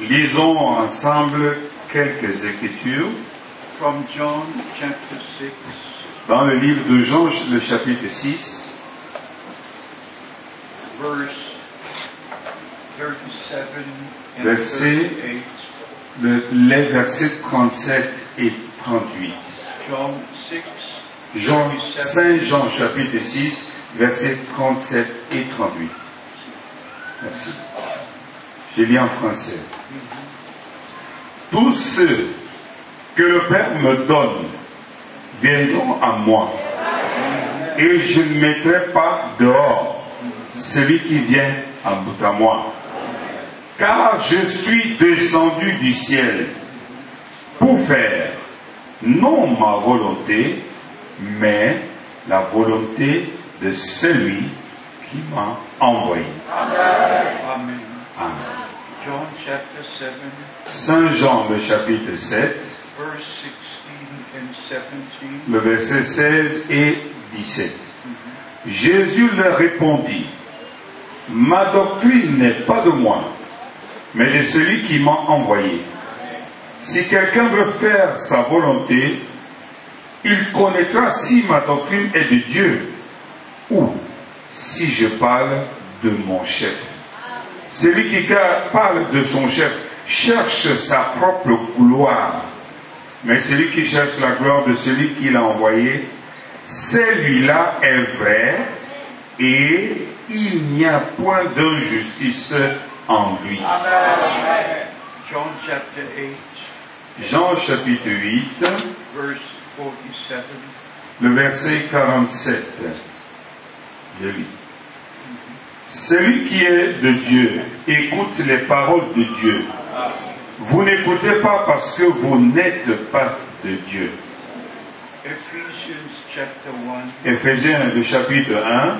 Lisons ensemble quelques écritures. From John chapter 6, dans le livre de Jean, le chapitre 6, verse 37 and Verset- 38. le- les versets 37 et 38. John 6, Jean, Saint Jean chapitre 6, versets 37 et 38. Merci. Je lis en français. Tous ceux que le Père me donne viendront à moi. Et je ne mettrai pas dehors celui qui vient à moi. Car je suis descendu du ciel pour faire non ma volonté, mais la volonté de celui qui m'a envoyé. Amen. Amen. John chapter 7, Saint Jean, le chapitre 7, verse 16 and 17. le verset 16 et 17. Jésus leur répondit, Ma doctrine n'est pas de moi, mais de celui qui m'a envoyé. Si quelqu'un veut faire sa volonté, il connaîtra si ma doctrine est de Dieu ou si je parle de mon chef. Celui qui parle de son chef cherche sa propre gloire. Mais celui qui cherche la gloire de celui qui l'a envoyé, celui-là est vrai et il n'y a point d'injustice en lui. John chapter 8, Jean chapitre 8, verse 47. le verset 47. Je lis. Celui qui est de Dieu écoute les paroles de Dieu. Vous n'écoutez pas parce que vous n'êtes pas de Dieu. Ephesians chapter 1, Éphésiens le chapitre 1,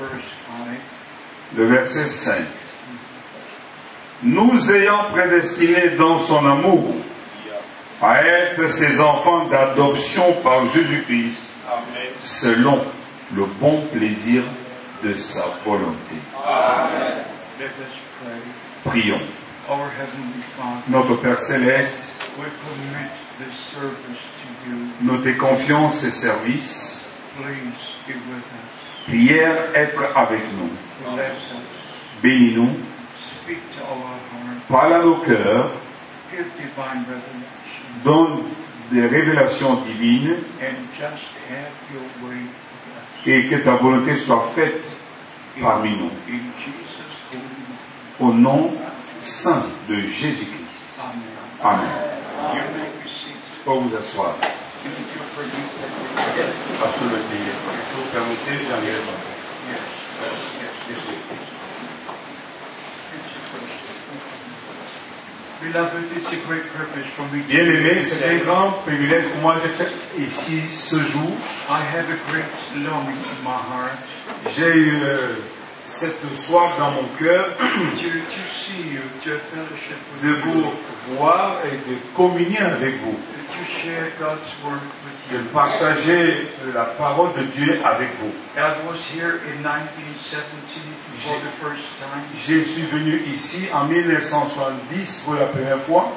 verse 5. le verset 5. Nous ayant prédestinés dans son amour à être ses enfants d'adoption par Jésus-Christ, selon le bon plaisir de sa volonté. Prions. Notre Père céleste, service nous te confions with us. Prière être avec nous. Bénis-nous. Parle à nos cœurs. Donne des révélations divines Et que ta volonté soit faite parmi nous. Au nom saint de Jésus-Christ. Amen. Pour vous asseoir. Vous permettez, to Bien aimé, c'est un grand privilège pour moi d'être ici ce jour. I have a great longing in my heart. J'ai eu cette soif dans mon cœur. De vous voir et de communier avec vous, de partager la parole de Dieu avec vous. I was here in 1970 for the first time, Je suis venu ici en 1970 pour la première fois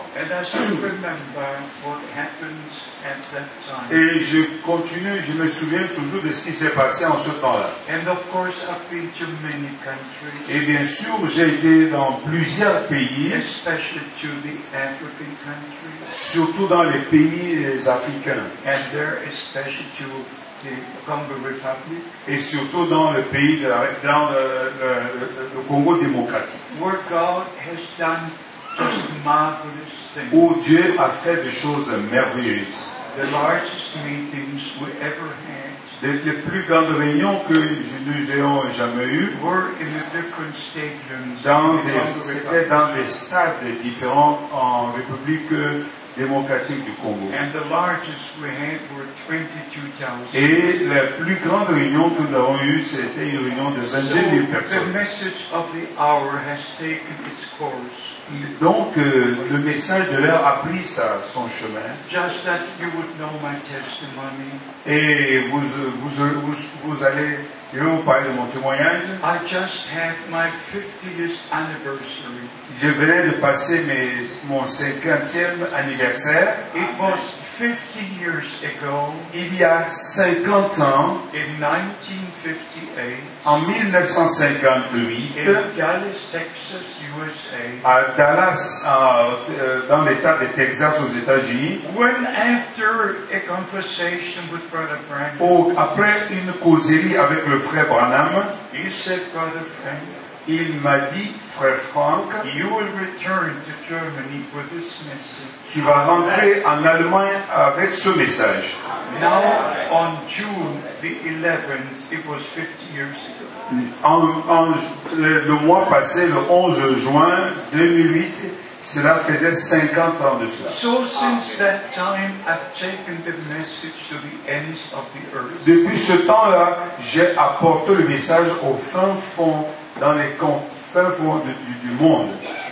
et je continue, je me souviens toujours de ce qui s'est passé en ce temps-là. And of course, I've been to many countries, Et bien sûr, j'ai été dans plusieurs pays, surtout dans les pays africains. Et surtout dans le pays, de la- dans le, le- le Congo démocratique, où Dieu a fait des choses merveilleuses. The largest meetings we ever had Les, les plus grandes réunions que nous ayons jamais eues, were in the different stadiums dans the des- c'était dans des stades différents en République démocratique du Congo. And the largest we had were 22,000. Et la plus grande réunion que nous avons eue, c'était une réunion de So 22 000 the personnes. message of the hour has taken its course. Donc, euh, le message de l'heure a pris sa- son chemin. Just that you would know my testimony. Et vous, vous, vous, vous allez, je vais vous parler de mon témoignage. I just had my 50th anniversary. Je venais de passer mes, mon 50e anniversaire. It was 50 years ago Il y a 50 ans, in 1958 en 1958, in Dallas, Texas. À Dallas, euh, dans l'État de Texas aux États-Unis, When after a conversation with Brother Branham, au- après une causerie avec le frère Branham, he said, Brother Frank, il m'a dit, frère Franck, you will return to Germany with this message. tu vas rentrer en Allemagne avec ce message. Now, on June the 11th, it was 50 years ago. En, en- le, le mois passé, le 11 juin 2008, cela faisait 50 ans de cela. So since that time, I've taken the message to the ends of the earth. Depuis ce temps-là, j'ai apporté le message au fin fond, dans les fins fonds du, du monde.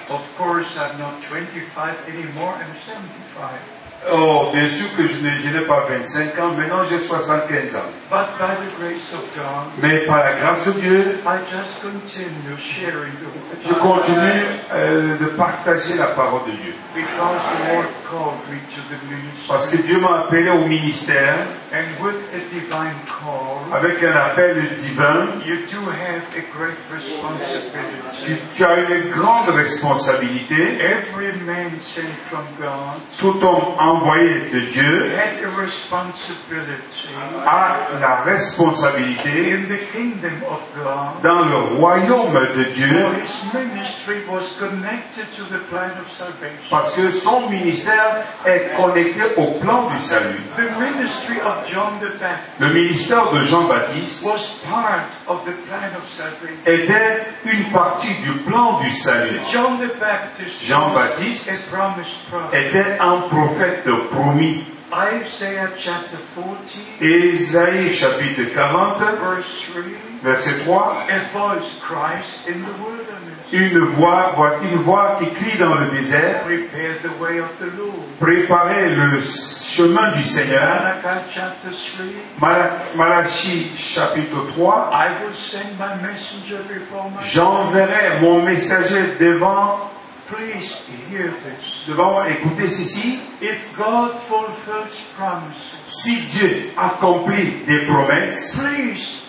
Of course, I'm not 25 anymore, I'm 75. Oh, bien sûr que je n'ai pas 25 ans, maintenant j'ai 75 ans. But by the grace of God, Mais par la grâce de Dieu, I just continue sharing the je continue euh, de partager la parole de Dieu. Because the Lord called me to the Parce que ministry. Dieu m'a appelé au ministère And with a divine call, avec un appel divin. you do have a great Tu, responsibility. tu as une grande responsabilité. Every man sent from God Tout homme envoyé de Dieu had a responsibility a la responsabilité in the kingdom of God. dans le royaume de Dieu For his ministry was connected to the plan of salvation. parce que son ministère est connecté au plan du salut. The ministry of Le ministère de Jean-Baptiste était une partie du plan du salut. Jean-Baptiste était un prophète promis. Isaiah chapter 40, Ésaïe chapitre 40, verse 3. Verset 3. A voice cries in the wilderness. Une voix, une voix qui crie dans le désert, préparez le chemin du Seigneur. Malachi chapter 3. Mala- Malachie chapitre 3. I will send my messenger before my J'enverrai mon messager devant, Please hear this. Écoutez ceci. If God fulfills promises, Si Dieu accomplit des promesses, please,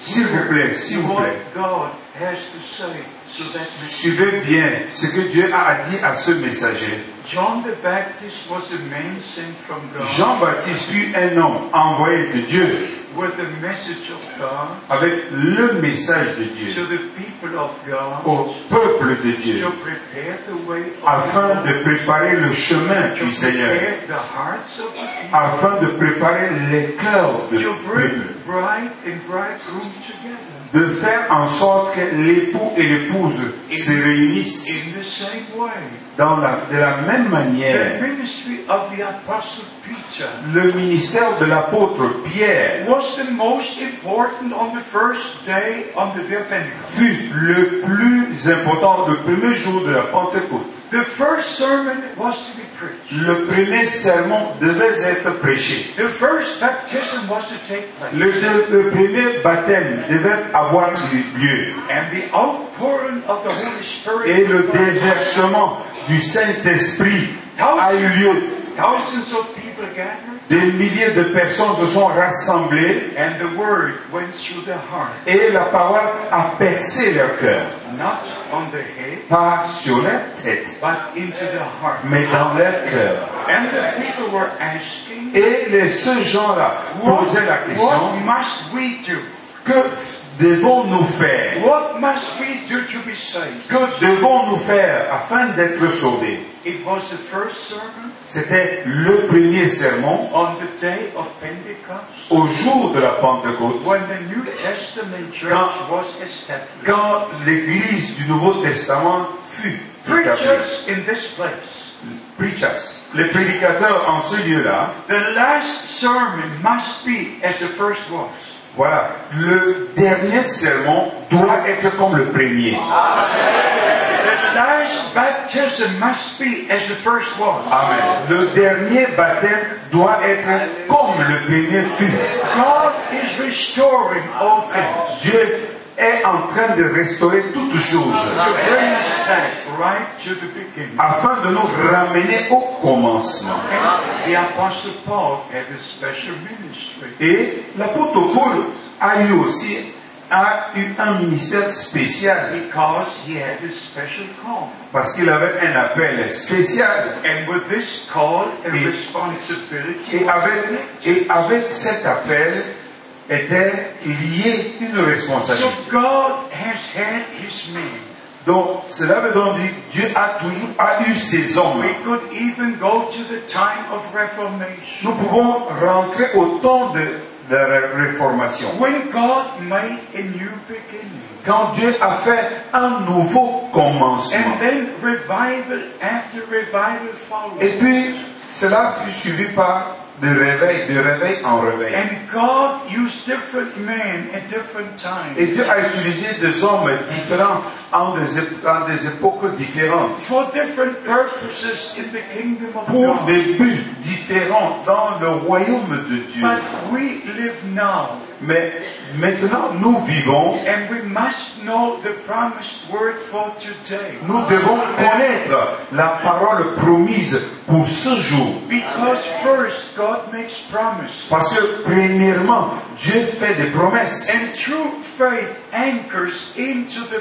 S'il vous plaît, s'il vous what plaît. God has to say to that messenger. suivez bien ce que Dieu a dit à ce messager. John the Baptist was a man sent from God. Jean-Baptiste fut un homme envoyé de Dieu. With the message of God avec le message de Dieu. au peuple de Dieu. afin de préparer le chemin du Seigneur, afin de préparer les cœurs du peuple, de faire en sorte que l'époux et l'épouse se réunissent dans la, de la même manière. ministry of the Apostle Peter Le ministère de l'apôtre Pierre was the most important on the first day on the day of Pentecost. fut le plus important le premier jour de la Pentecôte. The first sermon was to be preached. Le premier sermon devait être prêché. The first baptism was to take place. Le, le premier baptême devait avoir lieu. And the outpouring of the Holy Spirit Et le déversement du Saint-Esprit a eu lieu. thousands of people gathered Des milliers de personnes se sont rassemblées and the word went through the heart, et la parole a percé leur cœur. not on the head, Pas sur la tête, but into the heart. mais dans leur cœur. And the people were asking, Et les, ce gens-là what, posaient la what question, must we do? que devons-nous faire What must we do to be saved? Que devons-nous faire afin d'être sauvés? It was the first sermon C'était le premier sermon on the day of Pentecost au jour de la Pentecôte, when the New Testament church Quand- was established. quand l'Église du Nouveau Testament fut établie. Preachers in this place preachers, les prédicateurs en ce lieu-là, The last sermon must be as the first was. Voilà, le dernier sermon doit être comme le premier. The last baptism must be as the first was. Amen. Le dernier baptême doit être comme le premier fut. God is restoring all things Dieu est en train de restaurer toutes choses to the beginning. afin de nous ramener au commencement. And the Apostle Paul had a special ministry. Et l'apôtre Paul a eu aussi a eu un ministère spécial Because he had a special call. parce qu'il avait un appel spécial. And with this call and Et- responsibility, Et avec, et avec cet appel était lié une so responsabilité. God has had his men. Donc cela veut donc dire que Dieu a toujours a eu ses hommes. We could even go to the time of Reformation. Nous pouvons rentrer au temps de, de la réformation. When God made a new beginning. Quand Dieu a fait un nouveau commencement. And then revival after revival followed. Et puis cela fut suivi par de réveil, de réveil en réveil. And God used different men at different Et times Dieu a utilisé des hommes différents en des, ép- en des époques différentes for different purposes in the kingdom of pour God. des buts différents dans le royaume de Dieu. But we live now, Mais maintenant, nous vivons, and we must know the promised word for today. nous devons connaître la parole promise pour ce jour. Because first, God makes promises. Parce que premièrement, Dieu fait des promesses. And true faith anchors into the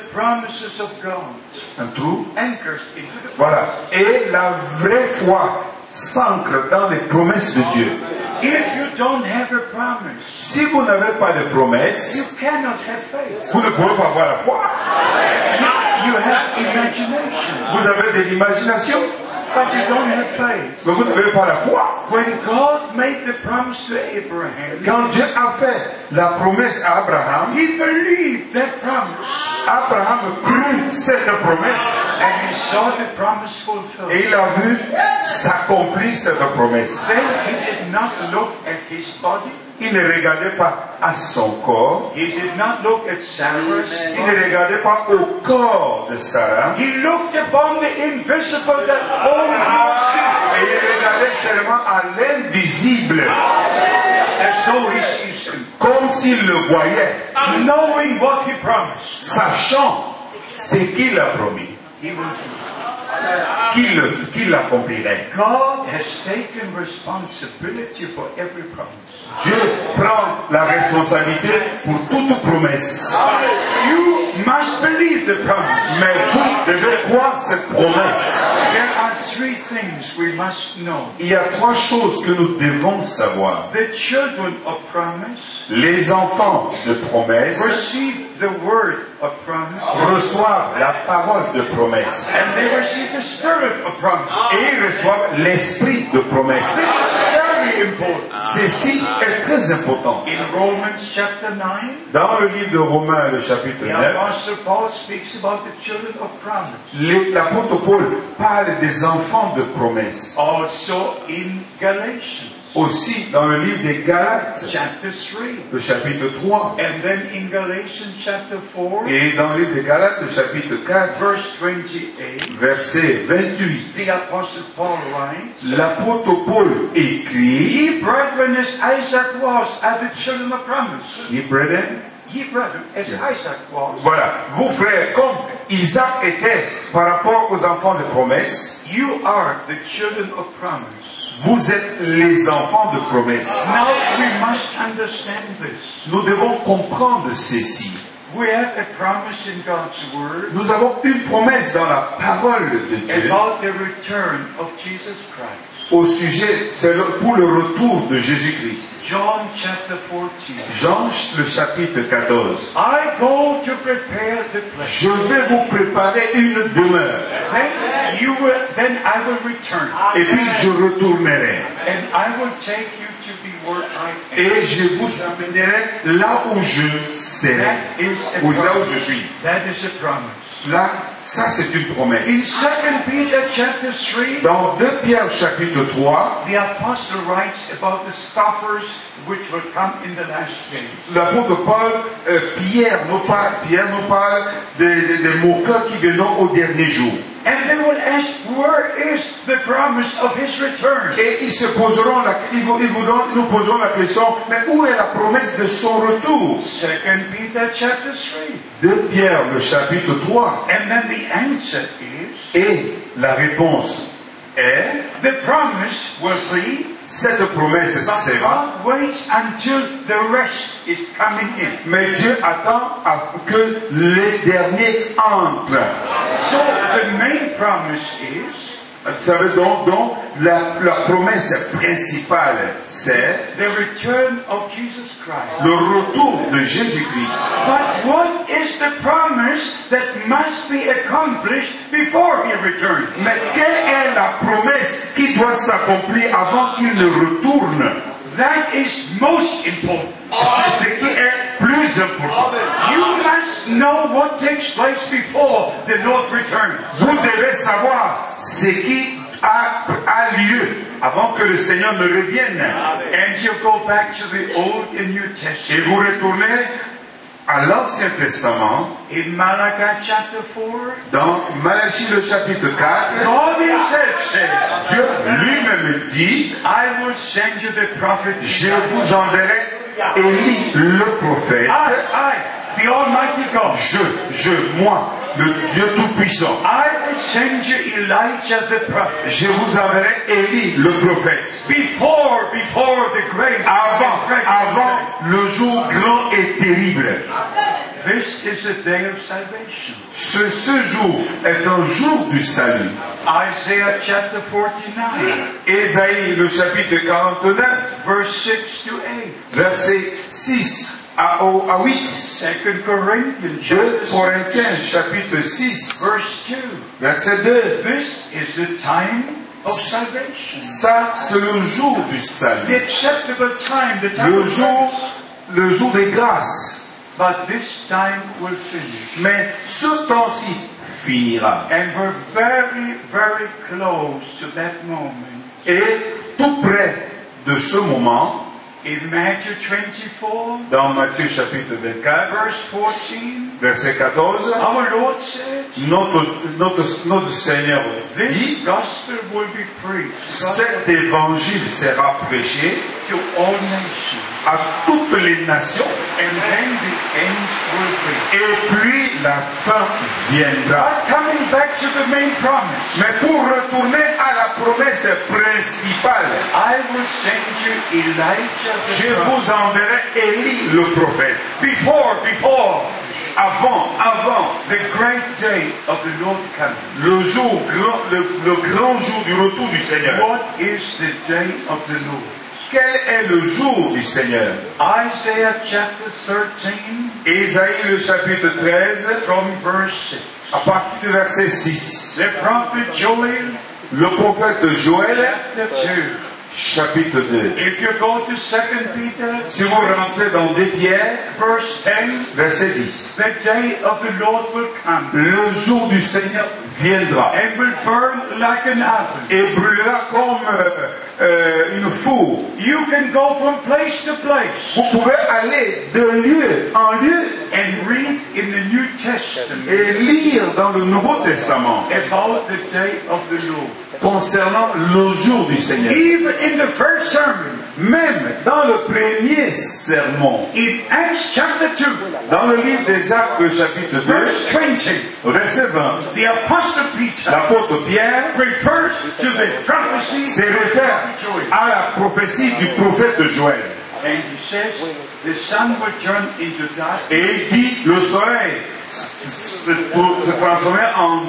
promises of God. Un trou. Anchors into the Voilà. Et la vraie foi s'ancre dans les promesses de Dieu. If you don't have a promise, Si vous n'avez pas de promesses, you cannot have faith. vous ne pouvez pas avoir la foi. You have imagination, Vous avez de l'imagination, but you don't have faith. mais vous n'avez pas la foi. When God made the promise to Abraham, Quand Dieu a fait la promesse à Abraham, he believed that promise Abraham crut cette promesse and he saw the promise et fulfilled. il a vu s'accomplir cette promesse. Then he did not look at his body. Il ne regardait pas à son corps, He did not look at Sarah's il ne regardait pas au corps de Sarah, He looked upon the invisible that et il regardait seulement à l'invisible, as though he sees him, comme s'il le voyait, knowing what he promised. sachant ce qu'il a promis, He will do. Qu'il le- qu'il l'accomplirait? God has taken responsibility for every promise. Dieu prend la responsabilité pour toute promesse. You must believe the promise. Mais vous devez croire cette promesse. There are three things we must know. Il y a trois choses que nous devons savoir. The children of promise Les enfants de promesse receive the word of promise, reçoivent la parole de promesse and they receive the spirit of promise. et ils reçoivent l'esprit de promesse. This is very important. Ceci est très important. In Romans chapter 9, Dans le livre de Romains, le chapitre the 9, Apostle Paul speaks about the children of promise. l'apôtre Paul parle des enfants de promesse. Also in Galatians Aussi dans le livre des Galates, chapter 3. le chapitre 3, And then in Galatians chapter 4, et dans le livre des Galates, le chapitre 4, verse 28, verset 28, the Apostle Paul writes, l'apôtre Paul écrit, Ye brethren, as Isaac was, are the children of promise. Ye brethren, Ye brethren, as Isaac was, Voilà, vous frères, comme Isaac était par rapport aux enfants de promesse, you are the children of promise. Vous êtes les enfants de promesse. Now we must understand this. Nous devons comprendre ceci. We have a promise in God's word Nous avons une promesse dans la parole de Dieu about the return of Jesus Christ. Au sujet, c'est pour le retour de Jésus-Christ. John chapter 14. Jean, le chapitre 14. I go to prepare the place. Je vais vous préparer une demeure Then you will, then I will return, et puis je retournerai and I will take you to be where I am. et je vous amènerai là où je serai, ou là où je suis. That is a promise. Là, ça c'est une In promesse. 2 Peter chapter 3, Dans 2 Pierre chapitre 3, the apostle writes about the scoffers which will come in the last days. l'apôtre Paul, euh, Pierre nous parle, Pierre nous parle des, des- des moqueurs qui viendront au dernier jour. And they will ask, where is the promise of his return? Et ils se poseront, la, ils, vous- ils voudront- nous poserons la question, mais où est la promesse de son retour 2 Peter chapter 3. 2 Pierre, le chapitre 3. And then the answer is, Et la réponse est, the promise was be, cette promesse sera, God waits until the rest is coming in. mais Dieu attend à que les derniers entrent. So the main promise is, Vous savez donc, donc la, la promesse principale, c'est le retour de Jésus-Christ. But what is the promise that must be accomplished before he returns? Mais quelle est la promesse qui doit s'accomplir avant qu'il ne retourne? That is most important. C'est ce qui est plus important. Must know what takes place before the Lord returns. Vous devez savoir ce qui a, a lieu avant que le Seigneur ne revienne. And you go back to the Old and New Et Testament. vous retournez à l'Ancien Testament, In Malachi chapter 4, dans Malachie le chapitre 4, God himself Dieu lui-même dit, I will send you the prophet. je vous enverrai Élie le prophète, I, I, Almighty God. Je, je, moi, le Dieu Tout-Puissant. I will send you Elijah the prophet. Je vous enverrai Élie le prophète. Before, before the great Avant, and dreadful avant le jour grand et terrible. This is a day of salvation. Ce, ce jour est un jour du salut. Isaiah chapter 49, Ésaïe le chapitre 49, verse 6 to 8. verset 6 à, à 8. 2 Corinthians 2 chapter 6, Corinthiens chapitre 6, verse 2. verset 2. This is the time of salvation. Ça, c'est le jour du The salut. acceptable time, the time Le jour, le jour des grâces. But this time will finish. Mais ce temps-ci finira. And we're very, very close to that moment. Et tout près de ce moment, In Matthew 24, dans Matthieu chapitre 24, verse 14, verset 14, our Lord said, notre, notre, notre Seigneur This dit, gospel will be preached cet évangile sera prêché to all nations, à toutes les nations and then the end will be. et puis la fin viendra. But coming back to the main promise, Mais pour retourner à la promesse principale, I will send you Elijah je the prophet. vous enverrai Élie le prophète. Before, before Avant, avant, the great day of the Lord coming. le jour grand, le, le grand jour du retour du Seigneur. What is the day of the Lord? Quel est le jour du Seigneur? Isaiah chapter 13 Ésaïe le chapitre 13, from verse 6. à partir du verset 6. The prophet Joel Le prophète Joël, chapter 2. Chapitre 2. If you go to 2 Peter Si vous rentrez dans des pierres, verse 10, verset 10. the day of the Lord will come Le jour du Seigneur viendra and will burn like an oven. et brûlera comme euh, euh, une four. You can go from place to place Vous pouvez aller de lieu en lieu and read in the New Testament et lire dans le Nouveau Testament about the day of the Lord. Concernant le jour du Seigneur. Even in the first sermon, Même dans le premier sermon, in Acts chapter 2, dans le livre des Actes, chapitre 2, verse 20, verset 20, the Apostle Peter l'apôtre Pierre refers to the prophecy se of réfère Joel. à la prophétie du prophète Joël. And he says, the sun will turn into dark Et il dit, le soleil se, transformer en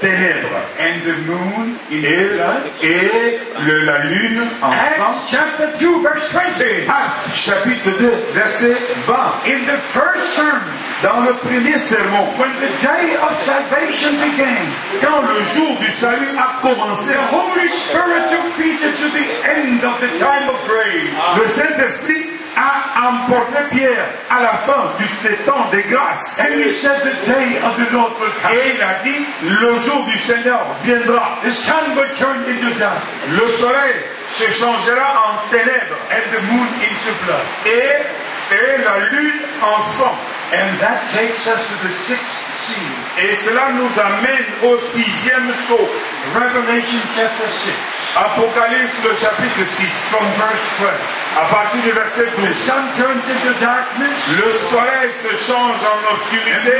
ténèbres. and the moon in Et, blood. et le- la lune en sang. Acts chapter 2, verse 20. Actes chapitre 2, verset 20. In the first sermon, Dans le premier sermon, when the day of salvation began, quand le jour du salut a commencé, the Holy Spirit took Peter to the end of the time of grace. le Saint-Esprit a emporté Pierre à la fin du temps des grâces. And he said, The day of the Lord will come. Et il a dit, le jour du Seigneur viendra. The sun will turn into dark, Le soleil se changera en ténèbres and the moon into blood. et, et la lune en sang. And that takes us to the sixth seal. Et cela nous amène au sixième saut. Revelation chapter 6, Apocalypse le chapitre 6, from verse 12. à partir du verset The 12. sun turns into darkness, Le soleil se change en obscurité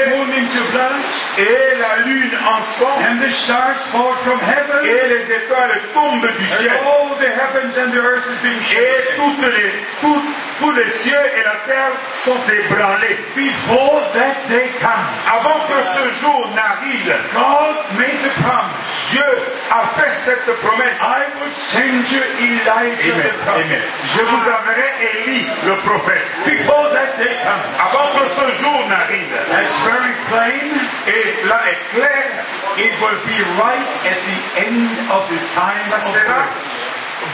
et la lune en sang and the stars fall from heaven, et les étoiles tombent du and ciel. all the heavens and the earth is being Et toutes les, tous les cieux et la terre sont ébranlés. Before that day comes, Avant que ce jour n'arrive, God made the promise. Dieu a fait cette promesse. I will send you Elijah Amen. the prophet. Amen. Je vous enverrai Élie, le prophète. Before that day comes. Avant que ce jour n'arrive. That's very plain. Et cela est clair. It will be right at the end of the time Ça of sera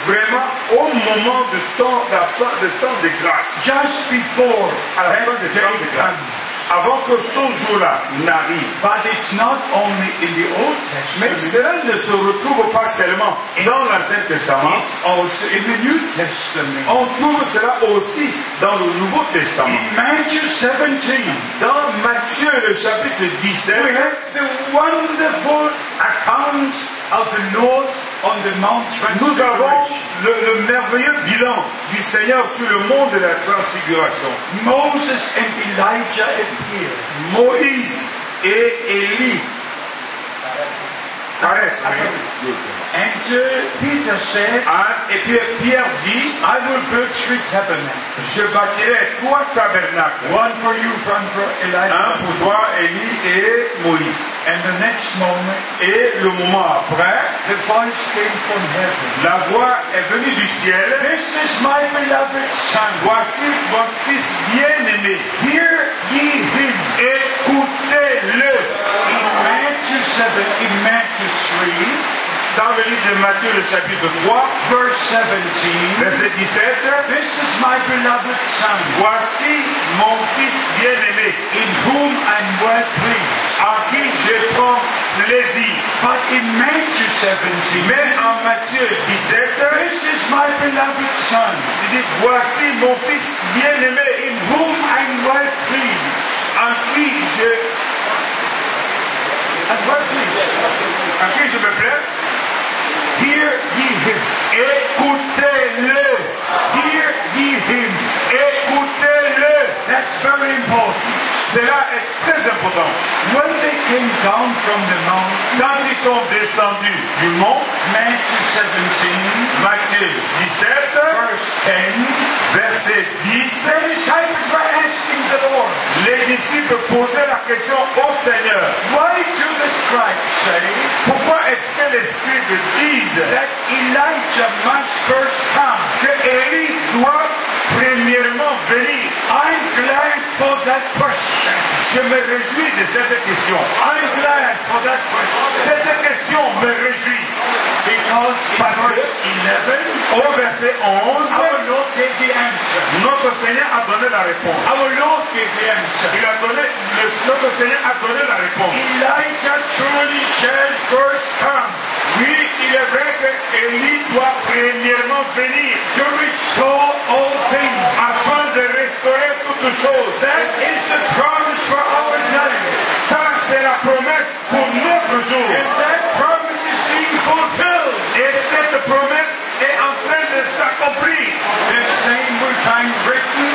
vraiment au moment de temps, de temps de grâce. Just before À la fin de day temps de grâce. Avant que ce jour-là n'arrive. But it's not only in the Old Mais Testament, cela ne se retrouve pas seulement dans l'Ancien Testament. it's also in the New Testament. On trouve cela aussi dans le Nouveau Testament. In Matthew 17, Dans Matthieu, le chapitre we 17, have the wonderful account of the Lord nous avons le, le merveilleux bilan du Seigneur sur le monde de la transfiguration. Moses and Elijah. Moïse et Élie paraissent. And Peter said, Hein, Et puis Pierre dit, I will build three tabernacles. je bâtirai trois tabernacles. One for you, one for Un Elijah. pour toi, Élie et Moïse. And the next moment, Et le moment après, the voice came from heaven. la voix est venue du ciel. This is my beloved son. Voici mon fils bien-aimé. Hear ye him. Écoutez-le. In Matthew 7, in Matthew 3, Dans le livre de Matthieu, le chapitre 3, verse 17, verset 17, This is my beloved son, Voici mon fils bien-aimé, in whom I'm well pleased. en qui je prends plaisir. But in Matthew 17, Mais en Matthieu 17, This is my beloved son, il dit Voici mon fils bien-aimé, in whom I'm well pleased. en qui je, en qui je me plais. Hear ye him. Écoutez-le. Hear ye him. Écoutez-le. That's very important. Cela est très important. When they came down from the mount, Quand ils sont descendus du mont, Matthew 17, Matthieu 17, verse 10, verset 10, the disciples were asking the Lord, les disciples posaient la question au Seigneur. Why do the scribes say Pourquoi est-ce que les scribes disent that Elijah must first come? que Élie doit premièrement venir? I'm glad for that question. Je me réjouis de cette question. I'm glad for that question. Cette question me réjouit. Because Parce que- verse 11, Au verset 11, our Lord gave the answer. notre Seigneur a donné la réponse. Our Lord gave the answer. Il a donné, le- notre Seigneur a donné la réponse. Elijah truly shall first come Oui, il est vrai que Élie doit premièrement venir to restore all things. afin restaurer toutes choses. That is the promise for our time. C'est la promesse pour notre jour. And that promise is being fulfilled. Et cette promesse est en train de s'accomplir. The same we find written,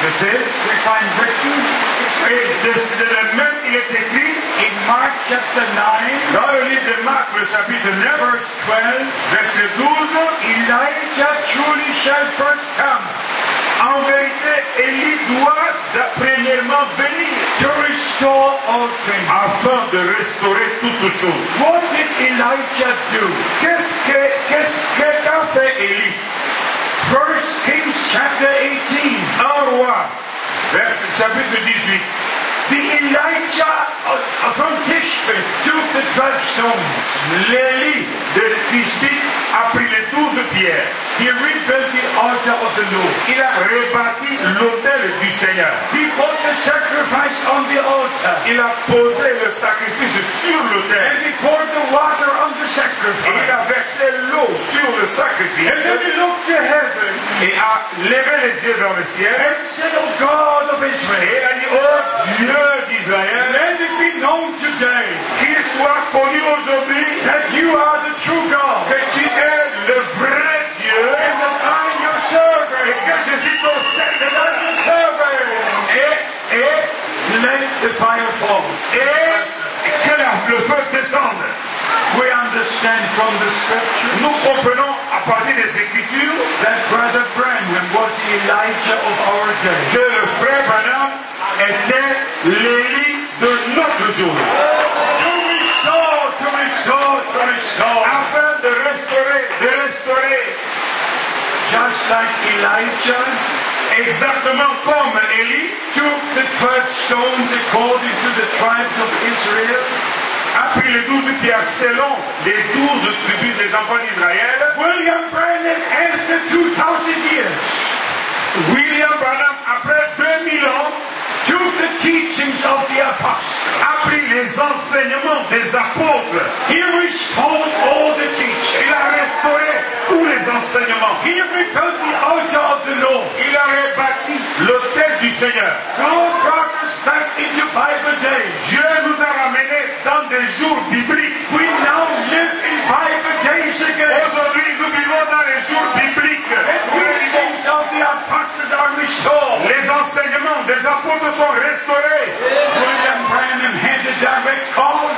Je sais. we find written de, la même, il est écrit in Mark chapter 9, dans le livre de Marc, le chapitre 9, verse 12, verset 12. Elijah truly shall first come En vérité, Élie doit premièrement venir to restore all things. afin de restaurer toutes choses. What did Elijah do? Qu'est-ce que, qu'est-ce que qu'a fait Élie? First Kings chapter 18. Un roi, verset chapitre 18. The Elijah, from Tishbe took the twelve stones. L'élie de Tishbi a pris les douze pierres. He rebuilt the altar of the Lord. Il a rebâti l'autel du Seigneur. He put the sacrifice on the altar. Il a posé le sacrifice sur And he poured the water on the sacrifice. Et il sacrifice. a versé l'eau sur le And then sacrifice. he looked to heaven Et a levé les yeux vers le ciel. and said, O God of Israel, il a dit, oh Dieu d'Israël, let it be known today qu'il soit connu aujourd'hui that you are the true God. que tu es le vrai Dieu And that I am your et que je suis ton And serviteur. Your servant. Et, et, Let the fire fall. et que le feu descende. We understand from the scripture Nous comprenons à partir des Écritures that Brother Branham was the Elijah of our day. que le frère Branham était l'Élie de notre jour. To restore, to restore, to restore. Afin de restaurer, de restaurer Just like Elijah exactement comme Élie took the 12 stones according to the tribes of Israel, a pris les douze pierres selon les douze tribus des enfants d'Israël. William Branham, after 2,000 years, William Branham, après 2000 ans, took the teachings of the apostles. a pris les enseignements des apôtres. He restored all the teachings. Il a restauré tous les enseignements. He rebuilt the altar of the Lord. Il a rebâti l'autel du Seigneur. God brought us back into Bible days. Dieu nous a ramenés dans des jours bibliques. We now live in Bible days again. Aujourd'hui, nous vivons dans les jours bibliques. The Les enseignements des apôtres sont restaurés. William Branham had a direct call.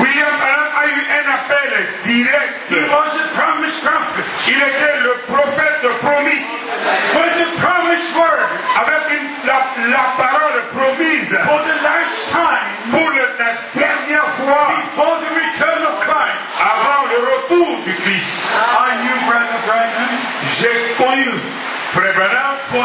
William Branham a eu un appel direct. He was a promised prophet Il était le prophète promis with a promised word avec une- la, la parole promise for the last time pour le- la dernière fois before the return of Christ. avant le retour du Christ. Brother Branham? J'ai connu Frère Branham for 10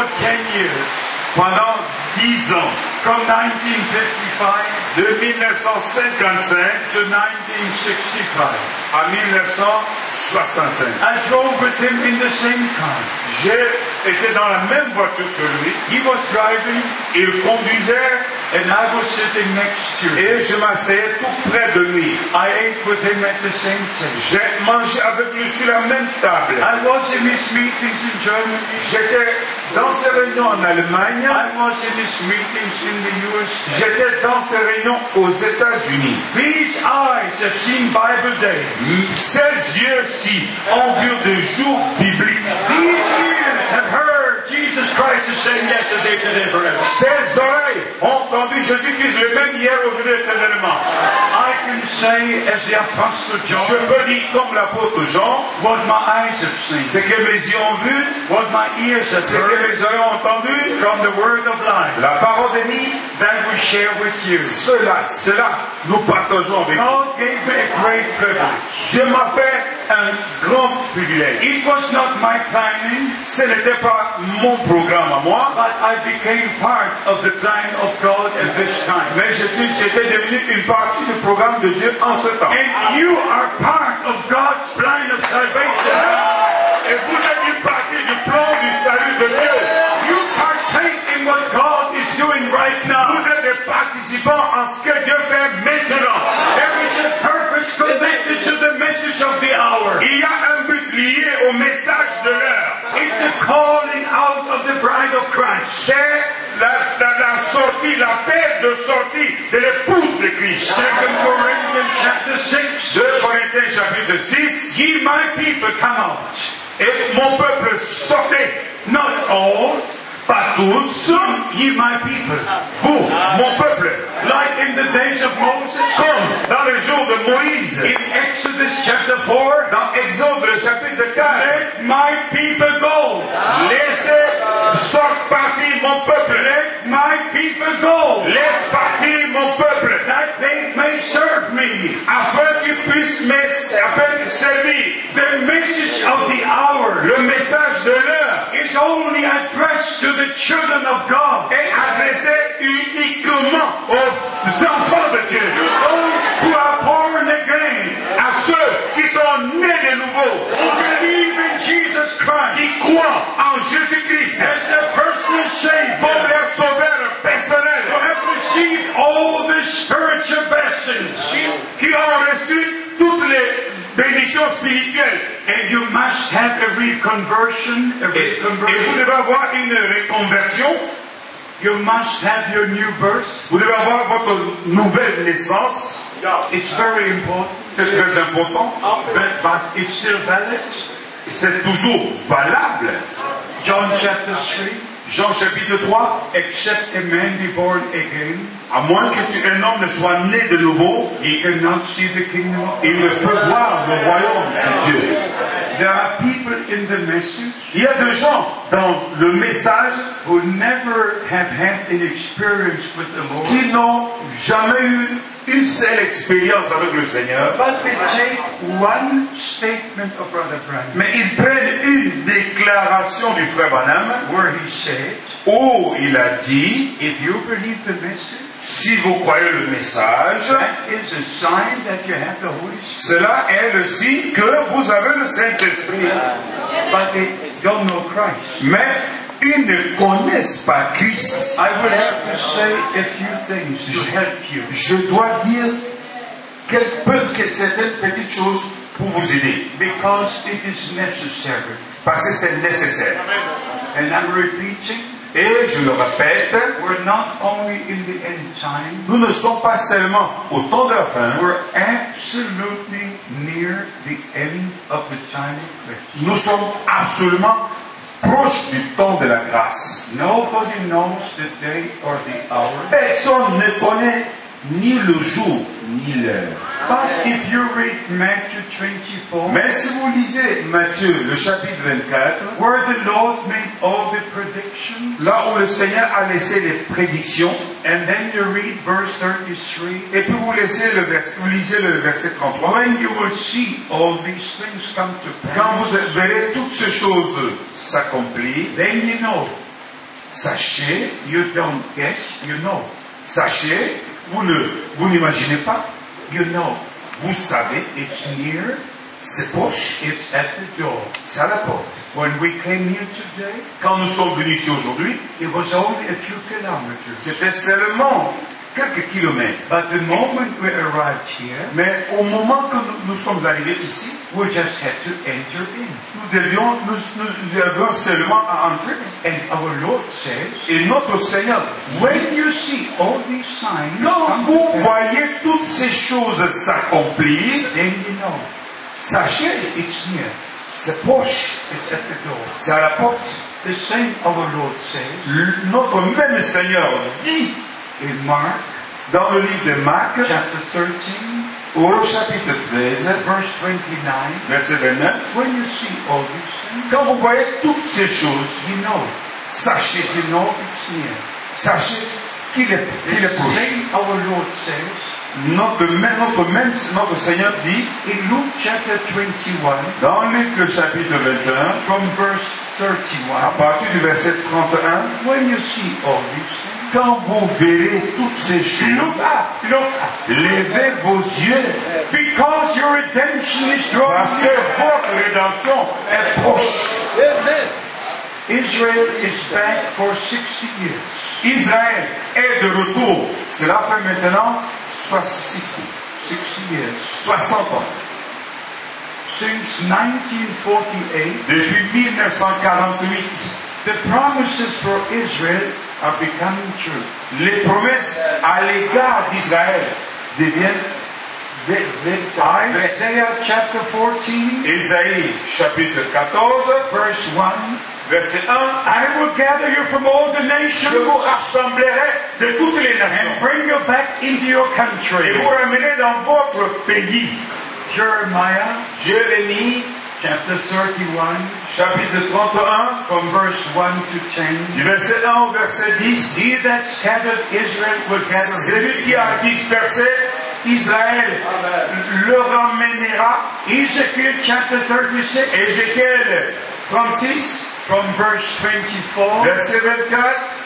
years, pendant 10 ans, from 1955 de 1955 to 1965. à 1965. I drove with him in the same car. Été dans la même voiture que lui. He was driving Il conduisait and I was sitting next to him. et je m'asseyais tout près de lui. I ate with him at the same table. J'ai mangé avec lui sur la même table. I was in his meetings in Germany. J'étais dans ses réunions en Allemagne. I was in his meetings in the USA. J'étais dans ses réunions aux États-Unis. These eyes have seen Bible days. Ces yeux-ci ont vu des jours bibliques. These ears have heard Jesus Christ is saying yesterday, today, forever. Ces oreilles ont entendu Jésus-Christ le même hier, aujourd'hui, éternellement. I can say, as the Apostle Je John, peux dire comme l'apôtre Jean, what my eyes have seen, ce que mes yeux ont vu, what my ears have ce que heard mes oreilles ont entendu, from the Word of life la parole de vie, that we share with you. cela, cela, nous partageons avec vous. God gave me a great privilege. Dieu m'a fait un grand privilège. It was not my planning, Ce n'était pas mon programme à moi, but I became part of the plan of God at this time. mais j'étais devenu une partie du programme de Dieu en ce temps. And you are part of God's plan of salvation. Et vous êtes une partie du plan du Christ. C'est la, la- la sortie, l'appel de sortie de l'épouse de Christ. Second Corinthians chapter 6. 2 Corinthiens chapitre 6. Ye my people come out. Et mon peuple sortez, Not all, pas tous, ye my people. vous, mon peuple, Like in the days of Moses. comme dans les jours de Moïse, In Exodus chapter 4. dans Exode le chapitre 4. Let my people go. Laissez Sors parti mon peuple. Let my people go. Laisse partir mon peuple. That they may serve me. Afin qu'ils puissent me servir. The message of the hour. Le message de l'heure. Is only addressed to the children of God. Est adressé uniquement aux enfants de Dieu. To those who are born again. À ceux qui sont nés de nouveau. Christ, qui croit en Jésus-Christ, as their personal Savior, for their sauveur personnel, who have received all the spiritual blessings, qui ont reçu toutes les bénédictions spirituelles. And you must have a reconversion, a reconversion. Et vous devez avoir une reconversion. You must have your new birth. Vous devez avoir votre nouvelle naissance. It's very important. C'est très important. But, but it's still valid. C'est toujours valable. John chapter 3. Jean chapitre 3. Except a man be born again, À moins que tu- un homme ne soit né de nouveau, he cannot see the kingdom il ne peut voir le royaume de Dieu. There are people in the message Il y a des gens dans le message who never have had an experience with the Lord, qui n'ont jamais eu une seule expérience avec le Seigneur, but they take one statement of Brother Branham. Mais ils prennent une déclaration du frère Branham where he said, où il a dit, if you believe the message, si vous croyez le message, cela est le signe que vous avez le Saint-Esprit. Mais ils ne connaissent pas Christ. I would have to say a few things to help you. Je dois dire quelques certaines petites choses pour vous aider. Because it is necessary. Parce que c'est nécessaire. And I'm repeating, Et je le répète, we're not only in the end time, nous ne sommes pas seulement au temps de la fin, we're absolutely near the end of the time of Christ. nous sommes absolument proches du temps de la grâce. Nobody knows the day or the hour. Personne ne connaît ni le jour ni l'heure. But if you read Matthew 24, Mais si vous lisez Matthieu, le chapitre 24, where the Lord made all the predictions, là où le Seigneur a laissé les prédictions, and then you read verse 33, et puis vous, laissez le vers- vous lisez le verset 33, when you will see all these things come to quand pass, vous verrez toutes ces choses s'accomplir, then you know. sachez, You don't guess, you know. sachez, vous ne, vous n'imaginez pas, You know. vous savez, It's near, c'est proche, it's at the door. c'est à la porte. When we came here today, Quand nous sommes venus ici aujourd'hui, it was only a few kilometers. c'était seulement quelques kilomètres. But the moment we arrived here, Mais au moment que nous, nous sommes arrivés ici, we just had to enter in. nous devions, nous, nous, avions seulement à entrer. And our Lord says, Et notre Seigneur, when you see all these signs quand vous voyez toutes ces choses s'accomplir, then you know sachez, it's near. c'est proche, It's at the door. c'est à la porte. The same our Lord says Notre même Seigneur dit in Mark dans le livre de Marc, chapter 13, au chapitre 13, verse 29, verset 29, when you see all these things, quand vous voyez toutes ces choses, you know, sachez, you know it's near. sachez qu'il est, qu'il est proche. our Lord says. Notre, même- notre même, notre Seigneur dit, in Luke chapter 21, dans Luc le chapitre 21, from verse à 31, partir du verset 31, when you see all these quand vous verrez toutes ces look choses, up, look up, levez vos yeux, because your redemption is drawing parce que votre rédemption est proche. Israel is back for 60 years. Israël est de retour. Cela fait maintenant 60 60 years. 60 ans. Since 1948, Depuis 1948, the promises for Israel are becoming true. les promesses à l'égard d'Israël deviennent vé- véritables. Isaiah chapter 14, Ésaïe chapitre 14, verse 1. verset 1. I will gather you from all the Je nations vous rassemblerai de toutes les and nations bring you back into your et country. vous ramener dans votre pays. Jeremiah Jérémie chapter 31, chapitre 31, from verse 1 to 10. du verset 1 au verset 10. He that scattered Israel will gather. Celui qui a dispersé Israël le ramènera. Ezekiel chapter 36, Ézéchiel 36, from verse 24. verset 24.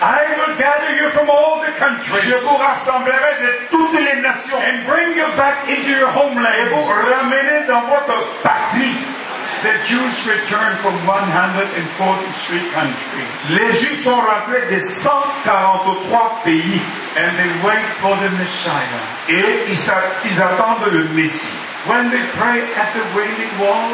I will gather you from all the Je countries vous rassemblerai de toutes les nations and bring you back into your et homeland. vous ramener dans votre patrie. The Jews returned from 143 countries Les Juifs sont rentrés de 143 pays and they wait for the Messiah. et ils, ils attendent le Messie. when they pray at the Wailing Wall,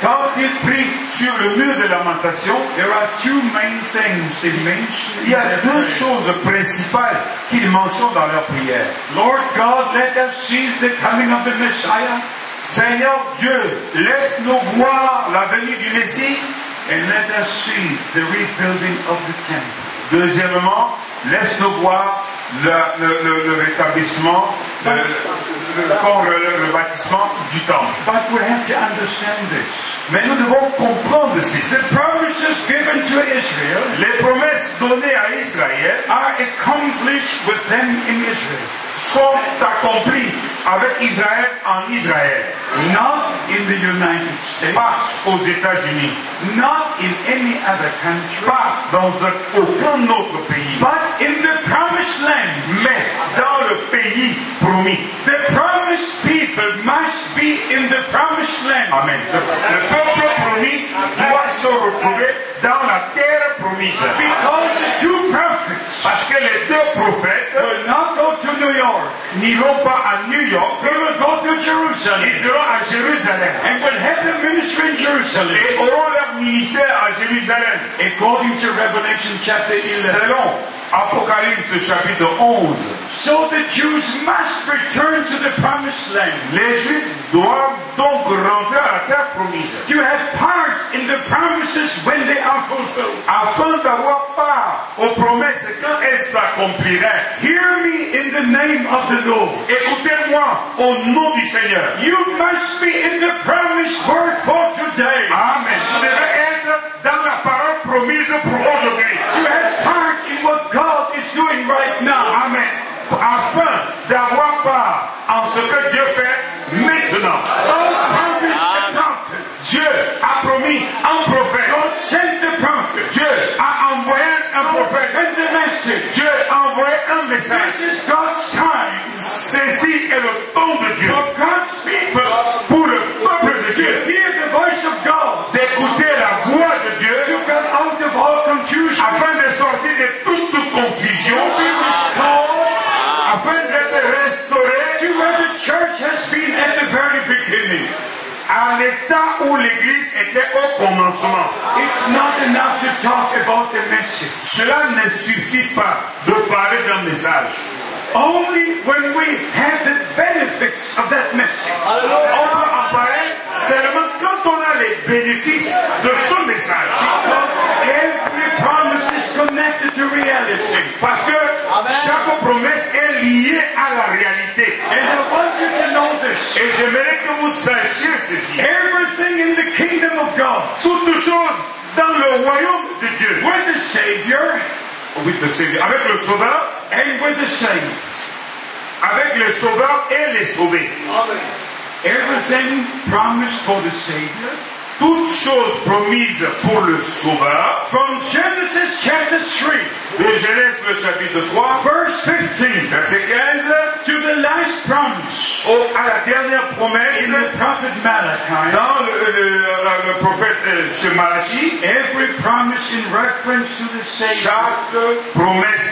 quand ils prient sur le mur de lamentation, there are two main things they mention. il y a deux choses principales qu'ils mentionnent dans leur prière. Lord God, let us see the coming of the Messiah, Seigneur Dieu, laisse-nous voir la venue du Messie. and let us see the rebuilding of the temple. Deuxièmement, laisse-nous voir le, le- le- le rétablissement, le- le bâtissement du temple. But we have to understand this. Mais nous devons comprendre ceci. The promises given to Israel Les promesses données à Israël are accomplished with them in Israel, sont accomplies avec Israël en Israël, not in the United States, pas aux États-Unis, not in any other country, pas dans un- aucun autre pays, but in the promised land. mais dans le pays promis. The promised people must be in the promised land. Amen. Le, le peuple promis doit se retrouver dans la terre promise. Because the two prophets Parce que les deux prophètes will not New York, n'iront pas à New York, they will go to Jerusalem ils seront à Jérusalem and will have the ministry in Jerusalem. et auront leur ministère à Jérusalem. According to Revelation chapter 11. Selon Apocalypse chapitre 11, So the Jews must return to the promised land les Juifs doivent donc rentrer à la terre promise to have part in the promises when they are fulfilled. afin d'avoir part aux promesses quand elles s'accompliraient. Hear me in the name of the Lord. Écoutez-moi au nom du Seigneur. You must be in the promised word for today. Amen. Vous devez être dans la parole promise pour aujourd'hui. Doing right now. Amen. Afin d'avoir part en ce que Dieu fait maintenant. Dieu a promis un prophète. Dieu a envoyé un prophète. Dieu a envoyé un message. Ceci est le temps de Dieu. Pour le peuple de Dieu. Beginning. à l'état où l'église était au commencement. It's not enough to talk about the message. Cela ne suffit pas de parler d'un message. Only when we have the benefits of that message. On peut en parler seulement quand on a les bénéfices de ce message. Every promise is connected to reality. Parce que chaque promesse est liée à la réalité. And I want you to. Et j'aimerais que vous sachiez ceci. Everything in the kingdom of God Toutes choses dans le royaume de Dieu. with the Savior Oui, le Seigneur. Avec le Sauveur, and with the saved. avec le Sauveur et les sauvés. Everything promised for the Savior. Toutes choses promises pour le Sauveur. From Genesis chapter 3, De Genèse le chapitre 3, verse 15, verset 15, to the last promise au- à la dernière promesse in the prophet Malachi. dans le, le- le- le prophète euh, chez Malachi, Every promise in reference to the Savior chaque promesse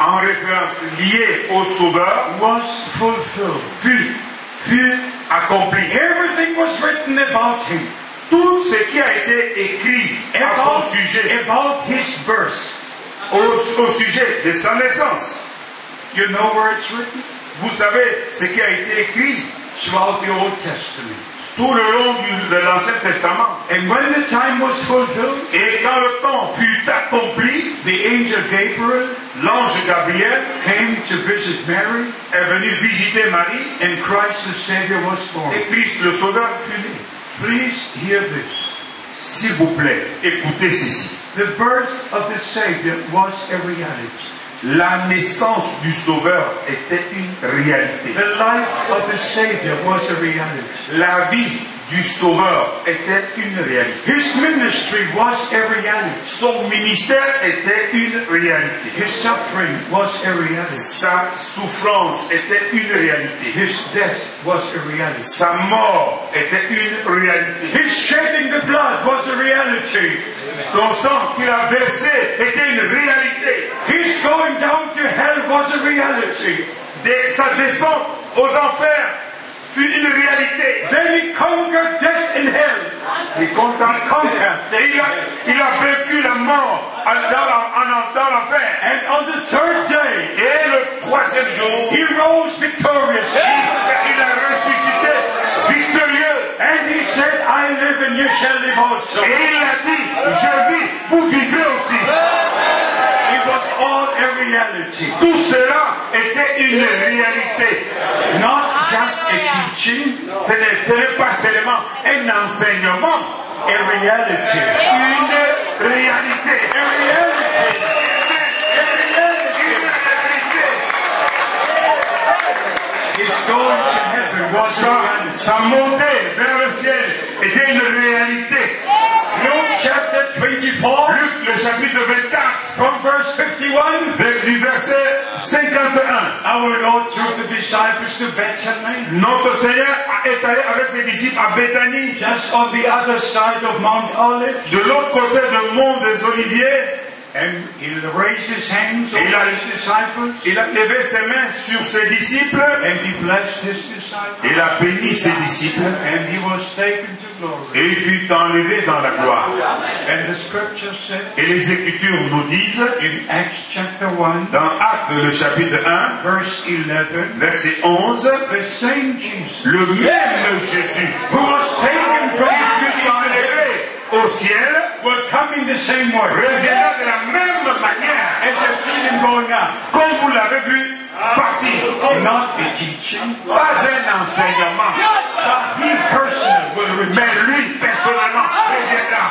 en référence liée au Sauveur was fulfilled. fut, fut accomplie. Everything was written about him, Tout ce qui a été écrit à about, son sujet, about his birth. au, au sujet de sa naissance. You know where it's written? Vous savez ce qui a été écrit Throughout the Old Testament. tout le long du- de l'Ancien Testament. And when the time was fulfilled, Et quand le temps fut accompli, the angel Gabriel l'ange Gabriel came to visit Mary, est venu visiter Marie and Christ the Savior was born. et Christ le Sauveur fut né. Please hear this. S'il vous plaît, écoutez ceci. The birth of the Savior was a reality. La naissance du Sauveur était une réalité. The life of the Savior was a reality. La vie du Sauveur était une réalité. His ministry was a reality. Son ministère était une réalité. His suffering was a reality. Sa souffrance était une réalité. His death was a reality. Sa mort était une réalité. His shedding the blood was a reality. Son sang qu'il a versé était une réalité. His going down to hell was a reality. Des- sa descente aux enfers, fut une réalité. Then he conquered death and hell. Il. Et il a, il a vaincu la mort en- dans l'enfer. And on the third day, Et le troisième jour, he rose victorious. il, il a ressuscité victorieux. And he said, I live and you shall live also. Et il a dit, je vis, vous vivez aussi. It was all a reality. Tout cela était une réalité. Not just a teaching, Ce n'était pas seulement un enseignement, a reality. une réalité. A reality. Sa, sa montée vers le ciel était une réalité. Luke chapter 24, Luc, le chapitre 24, from verse 51. vers- du verset 51. Our Lord took the disciples to Bethany, Notre Seigneur a- est allé avec ses disciples à Béthanie, just on the other side of Mount Olive, de l'autre côté du mont des Oliviers. And he raised his hands Et il a- over his disciples, Il a levé ses mains sur ses disciples. and he blessed his disciples, Il a béni ses disciples. and he was taken to glory. Et il fut enlevé dans la gloire. And the scripture said Et les Écritures nous disent, in Acts chapter 1, dans Actes, le chapitre 1, verse 11, verset 11, the same Jesus le même Jésus who was taken from qui the fut enlevé au ciel will come in the same way. reviendra de la même manière As you've seen him going up. comme vous l'avez vu partir. Not a teaching, Pas un enseignement, but he personally will mais lui personnellement reviendra.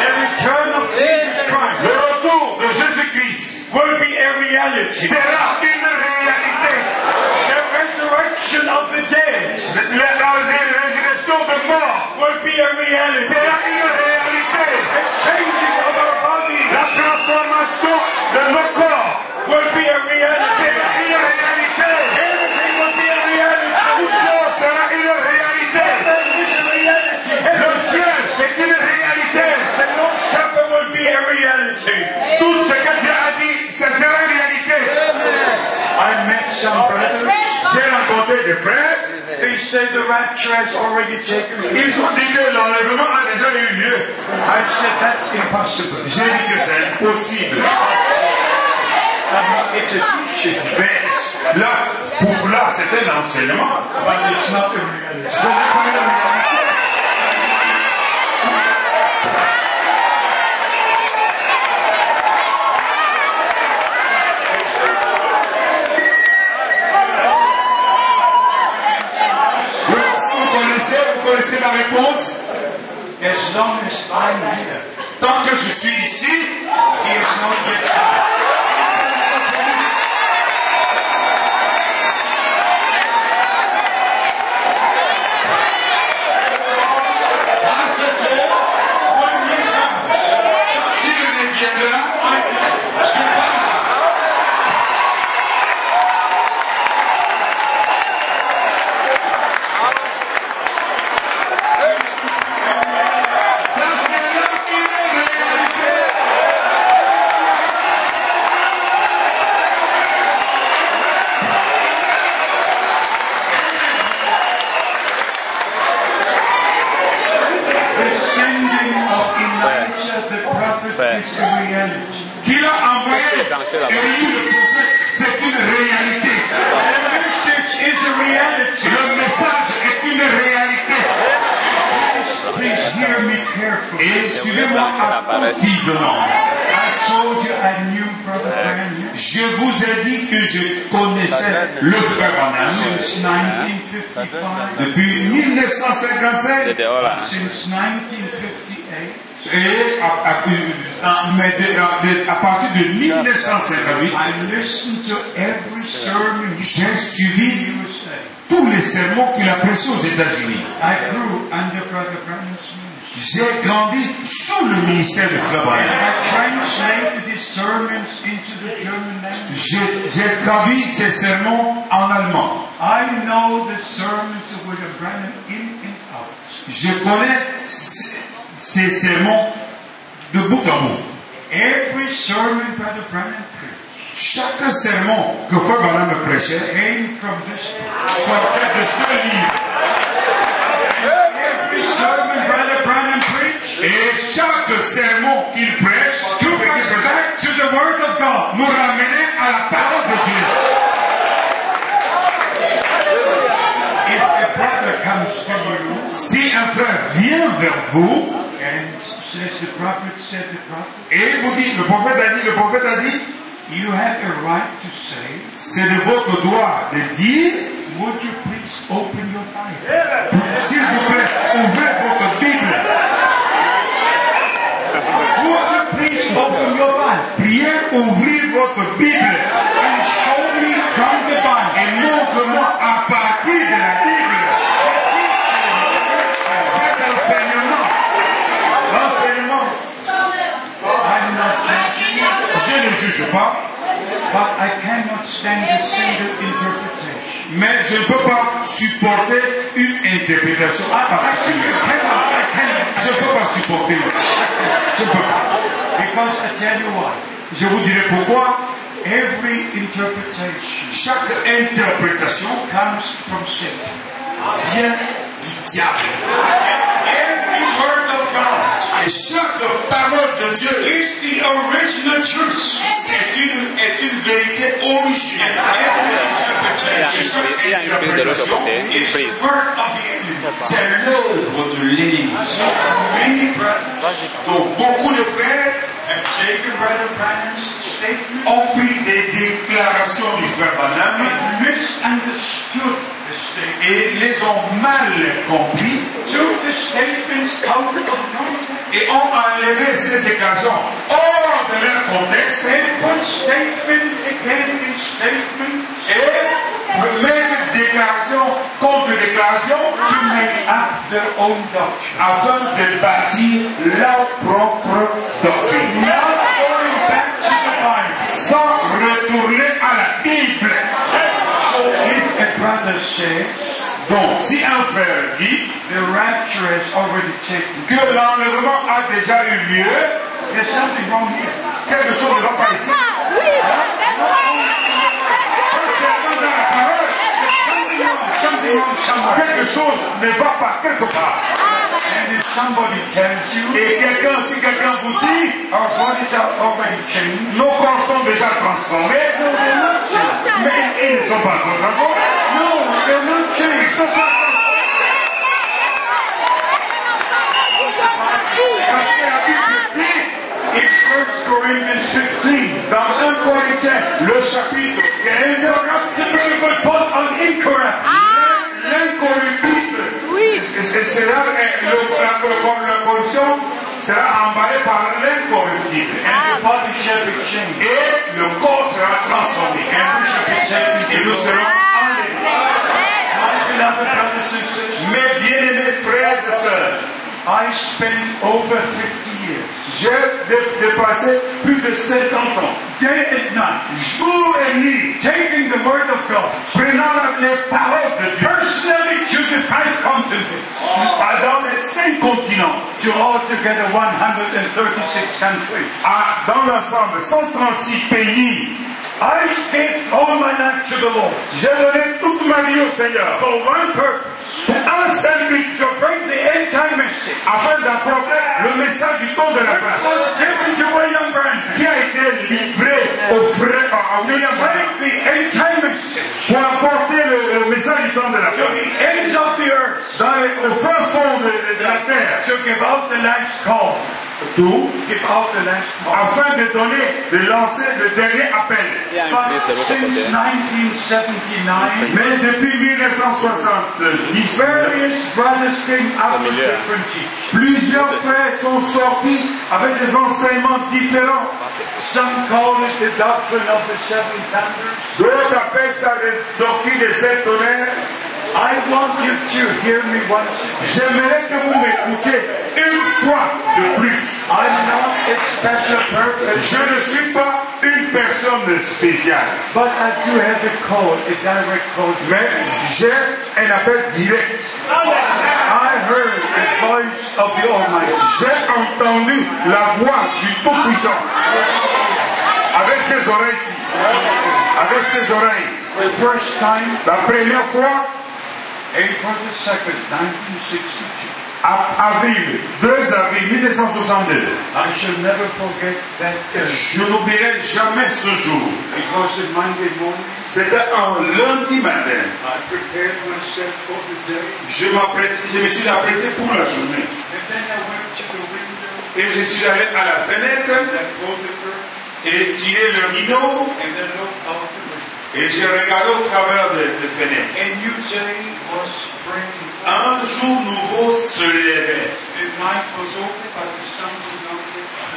The return of Jesus Christ Le retour de Jésus-Christ will be a reality. sera une réalité. The resurrection of the dead La résurrection de mort will be a reality. sera une transformation de nos corps will be a reality. Everything will be a reality. The Lord's Supper will be a reality. A. I met some brothers. J'ai rencontré des frères, They said the rapture has already taken place. ils ont dit que l'enlèvement a déjà eu lieu. I said that's impossible. J'ai dit que c'est impossible. I mean, it's a teaching, Mais là, pour là, c'est un enseignement. but it's not a reality. Ce n'est pas une réalité. Oui, si vous connaissez, la réponse. Tant que je suis ici, parce que quand il reviendra, je suivez-moi attentivement. Je vous ai dit que je connaissais le frère Branham 1955, depuis 1955 since 1958. et à, à- partir de 1958, I listened to every sermon he j'ai suivi tous les sermons qu'il a prêchés aux États-Unis. J'ai grandi sous le ministère de frère. J'ai traduit ces sermons en allemand. I know the sermons of William Branham in and out. Je connais ces sermons de bout en bout. Every sermon Brother Branham preached Chaque sermon que frère Branham prêchait came from this book. sortait de ce livre. Chaque sermon qu'il prêche, to back to the Word of God. nous ramener à la parole de Dieu. If a brother comes to you Si un frère vient vers vous and says the prophet said the prophet, et vous dit, le prophète a dit, le prophète a dit, you have a right to say, c'est de votre droit de dire, would you please open your Bible? s'il vous plaît, ouvrez votre Bible. Would you please open your Bible Priez, ouvrir votre Bible and show me from the Bible et montre-moi à partir de la Bible cet enseignement. L'enseignement, je ne juge pas, but I cannot stand a single. Mais je ne peux pas supporter une interprétation particulière. Je ne peux pas supporter. Je ne peux pas. Je vous dirai pourquoi. Every interpretation Chaque interprétation comes from Satan. vient du diable. Every word Et chaque parole de Dieu is the original est une, est vérité originelle. Et chaque interprétation enemy. C'est l'œuvre de l'ennemi. Donc beaucoup de frères ont pris des déclarations du frère statement. Et les ont mal compris. Et ont enlevé ces déclarations hors de leur contexte. Et mettent déclaration contre déclaration afin de bâtir leur propre doctrine Not going back to the Bible. sans retourner à la Bible. So a brother says Donc si un frère dit the rapture has already taken que l'enlèvement a déjà eu lieu, there's something wrong here. quelque chose ne va pas ici. Something wrong somewhere. quelque chose ne va pas quelque part. And if somebody tells you Et quelqu'un, si quelqu'un vous dit, our bodies are already changed, nos corps sont déjà transformés, mais ils ne sont pas transformés. Le chapitre 15, Corruptible but put on incorruptible. l'incorruptible, et ce sera, eh, le- la, corruption sera emballée par l'incorruptible. Et le corps sera transformé. Et nous serons. My beloved brothers and sisters, Mes bien-aimés frères et sœurs, I spent over 50 years, j'ai dé- dépassé plus de 50 ans, day and night, jour et nuit, taking the word of God. Prenant la- les paroles de Dieu. Personally to the five continents, dans les cinq continents, to altogether 136 countries. à- dans l'ensemble, 136 pays. I gave all my life to the Lord. J'ai donné toute ma vie au Seigneur. For one purpose, pour un seul but, to bring the end time message. Afin d'apporter le message du temps de la fin was given to William Branham. qui a été livré au frère à William Branham Bring the end time message. Pour apporter le, le message du temps de la to the ends of the earth, dans les, au fin fond de, de- de la terre. to give out the last call. Tout afin de donner, de lancer le dernier appel. Since. 1979, Mais depuis 1970, various brothers came out with Familiar. different teachings. plusieurs frères sont sortis avec des enseignements différents. Some call it the doctrine of the seven thunders. D'autres appellent ça des doctrines de saint tonnerre. I want you to hear me once. J'aimerais que vous m'écoutiez une fois de plus. I'm not a special purpose, Je ne suis pas une personne spéciale, but I do have a call, a direct call. mais j'ai un appel direct. I heard the voice of the Almighty. J'ai entendu la voix du Tout-Puissant avec ses oreilles-ci, avec ses oreilles. The first time, La première fois, April the 2nd, 1962. à avril, 2 avril 1962. I shall never forget that day. Je n'oublierai jamais ce jour. C'était un lundi matin. I prepared myself for the day. Je, je me suis apprêté pour la journée. And then I went to the window Et je suis allé à la fenêtre et tiré le rideau and then et j'ai regardé au travers de la fenêtre. A new day was springing. Un jour nouveau se levait.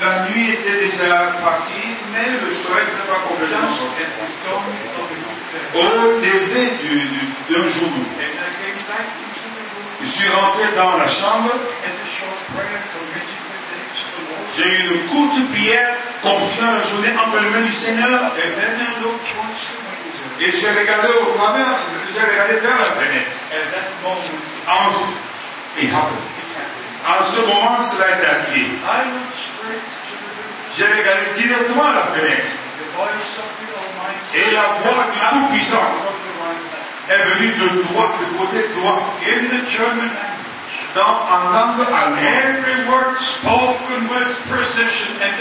La nuit était déjà partie, mais le soleil n'était pas complètement sorti. Au lever du- du- d'un jour nouveau. Je suis rentré dans la chambre, j'ai eu une courte prière, confiant la journée entre les mains du Seigneur, J'ai regardé au travers, j'ai regardé vers la fenêtre. En, ce moment, cela est arrivé. Window. J'ai regardé directement à la fenêtre. Et la voix du Tout-Puissant est venue de droite, de côté droit, every word spoken with precision and.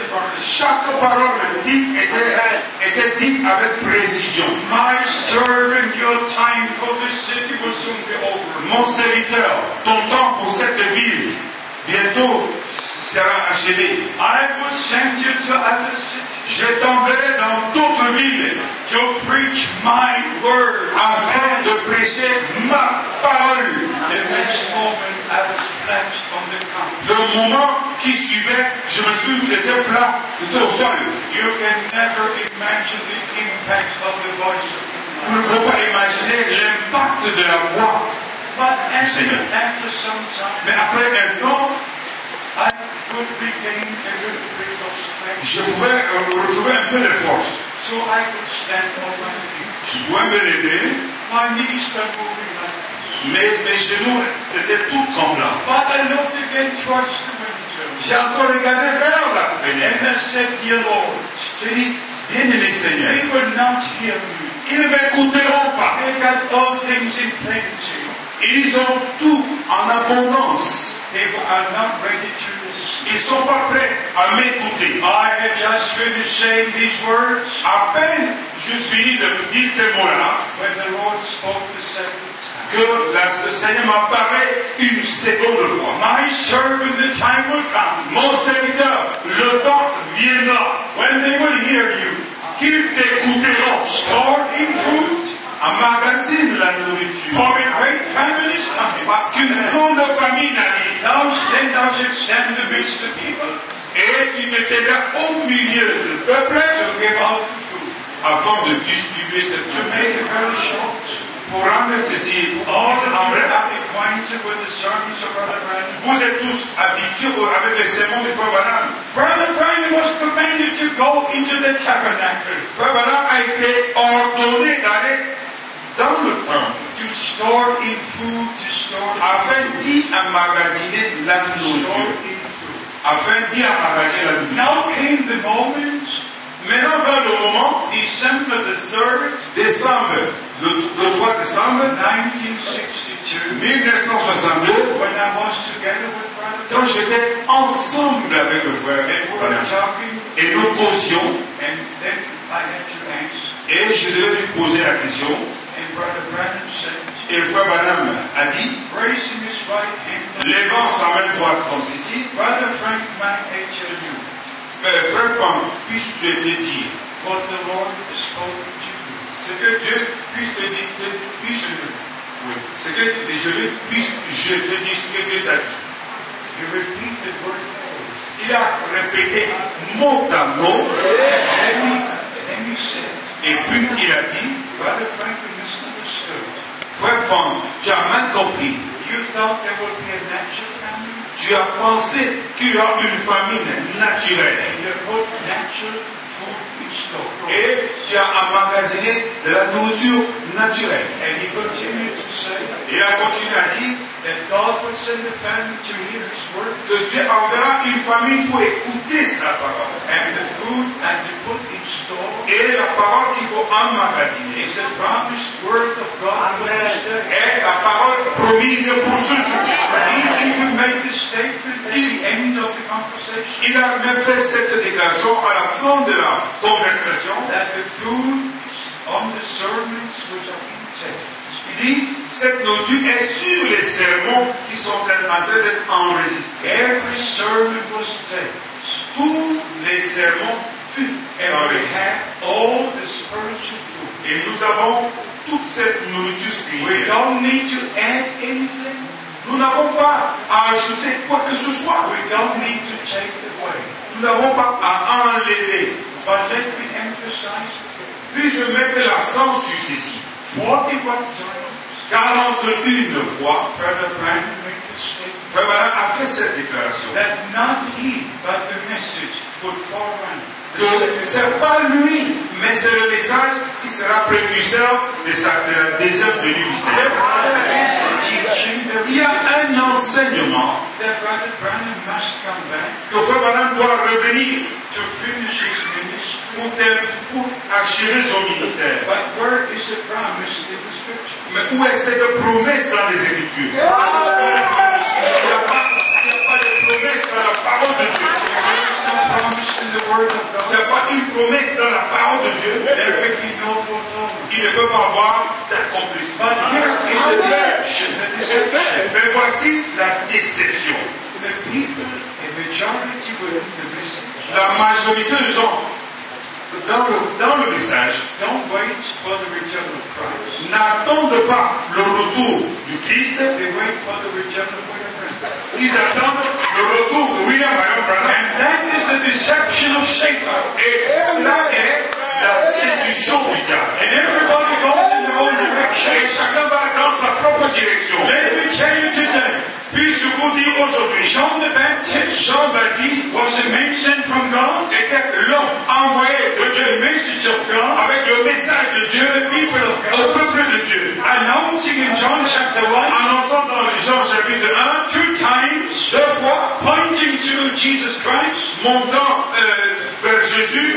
Chaque parole dite était, était dite avec précision. My servant, your time for this city will soon be over. Mon serviteur, ton temps pour cette ville bientôt sera achevé. I will send you to other cities Je t'enverrai dans d'autres villes to preach my word. afin de prêcher ma parole. The next moment, I was flat on the ground. Le moment qui suivait, je me suis j'étais plat, j'étais au sol. You can never imagine the impact of the voice On ne peut pas imaginer l'impact de la voix. But after, Seigneur. after some Mais après un temps, je pouvais euh, retrouver un peu de force. So I could stand on my feet. Je pouvais me lever, mais mes genoux étaient tout tremblants. But I looked again towards the window. J'ai encore regardé vers la fenêtre. I said, Dear Lord, J'ai dit, bien-aimé Seigneur, they will not hear me. ils ne m'écouteront pas. Ils ont tout en abondance. Ils ne sont pas prêts à m'écouter. I had just finished saying these words À peine je finis de dire ces mots-là, when the Lord spoke the seventh time. que le Seigneur m'apparaît une seconde fois. My servant, the time will come Mon serviteur, le temps viendra when they will hear you. qu'ils t'écouteront. Stored in food, Emmagasine la nourriture. Parce qu'une grande famille arrive et tu te tiendras au milieu du peuple afin de distribuer cette short, Pour rendre ceci of en vrai, vous êtes tous habitués avec les sermons du Frère Branham. Brother Branham was commanded to go into the tabernacle. Frère Branham a été ordonné d'aller to store in food, afin d'y emmagasiner la nourriture. Afin d'y emmagasiner la nourriture. Now came the moment, Maintenant vers le moment, December the 3rd, décembre, le, le 3 décembre 1962, 1962, when I was together with Brother quand j'étais ensemble avec le frère et nous ask, et je devais lui poser la question, et le frère Branham a dit, levant sa main droite comme ceci, Frank, Euh, frère Franck, puisse-tu te dire. What the Lord has spoken to you. ce que Dieu puisse te dire, puisse, oui, ce que je lui puisse, je te dis ce que Dieu t'a dit. Il a répété mot à mot, et puis il a dit, Frère Franck, tu as mal compris. You thought there would be a natural family, Tu as pensé qu'il y aura une famine naturelle. natural. Et tu as emmagasiné de la nourriture naturel. And he continued to say Il a continué à dire que Dieu enverra une famille pour écouter sa parole. and the food and to put in store Et la parole qu'il faut emmagasiner est la parole promise pour ce jour. Il a même fait cette déclaration à la fin de la conversation. That the food on the sermons which are being taken Il dit, cette nourriture est sur les sermons qui sont en train d'être enregistrés. Every sermon was taken. Tous les sermons furent we enregistrés. all the spiritual food. Et nous avons toute cette nourriture We spirituelle. don't need to add anything. Nous n'avons pas à ajouter quoi que ce soit. We don't need to take it away. Nous n'avons pas à enlever. But let me emphasize Puis je mets l'accent sur ceci. 41 times 41 fois, Brother Branham a fait cette déclaration. that not he, but the message would forerun. Que ce n'est pas lui, mais c'est le message qui sera précurseur de, sa, de la Il y a un enseignement that Brother Branham must come back que Frère Branham doit revenir pour, pour achever son ministère. But where is the promise in the scripture? Mais où est cette promesse dans les Écritures? Il n'y a, pas- de promesse dans la parole de Dieu. God. a pas une promesse dans la parole de Dieu. There can be no fulfillment. Il ne peut pas avoir d'accomplissement. Mais voici la déception. La majorité des gens dans le, dans le message n'attendent pas le retour du Christ, They wait for the return of William Branham. ils attendent le retour de William Branham. And that is the deception of Satan. Et cela est la séduction du diable. And everybody goes in their own Et chacun va dans sa propre direction. Let me tell you today, Puis-je vous dire aujourd'hui, John the Baptist Jean-Baptiste was a man sent from God, était l'homme envoyé de the Dieu message of God, avec le message de Dieu. The people of au peuple de Dieu. announcing in John chapter 1, Annonçant dans Jean chapitre 1, two times, deux fois, pointing to Jesus Christ. montant euh, vers Jésus,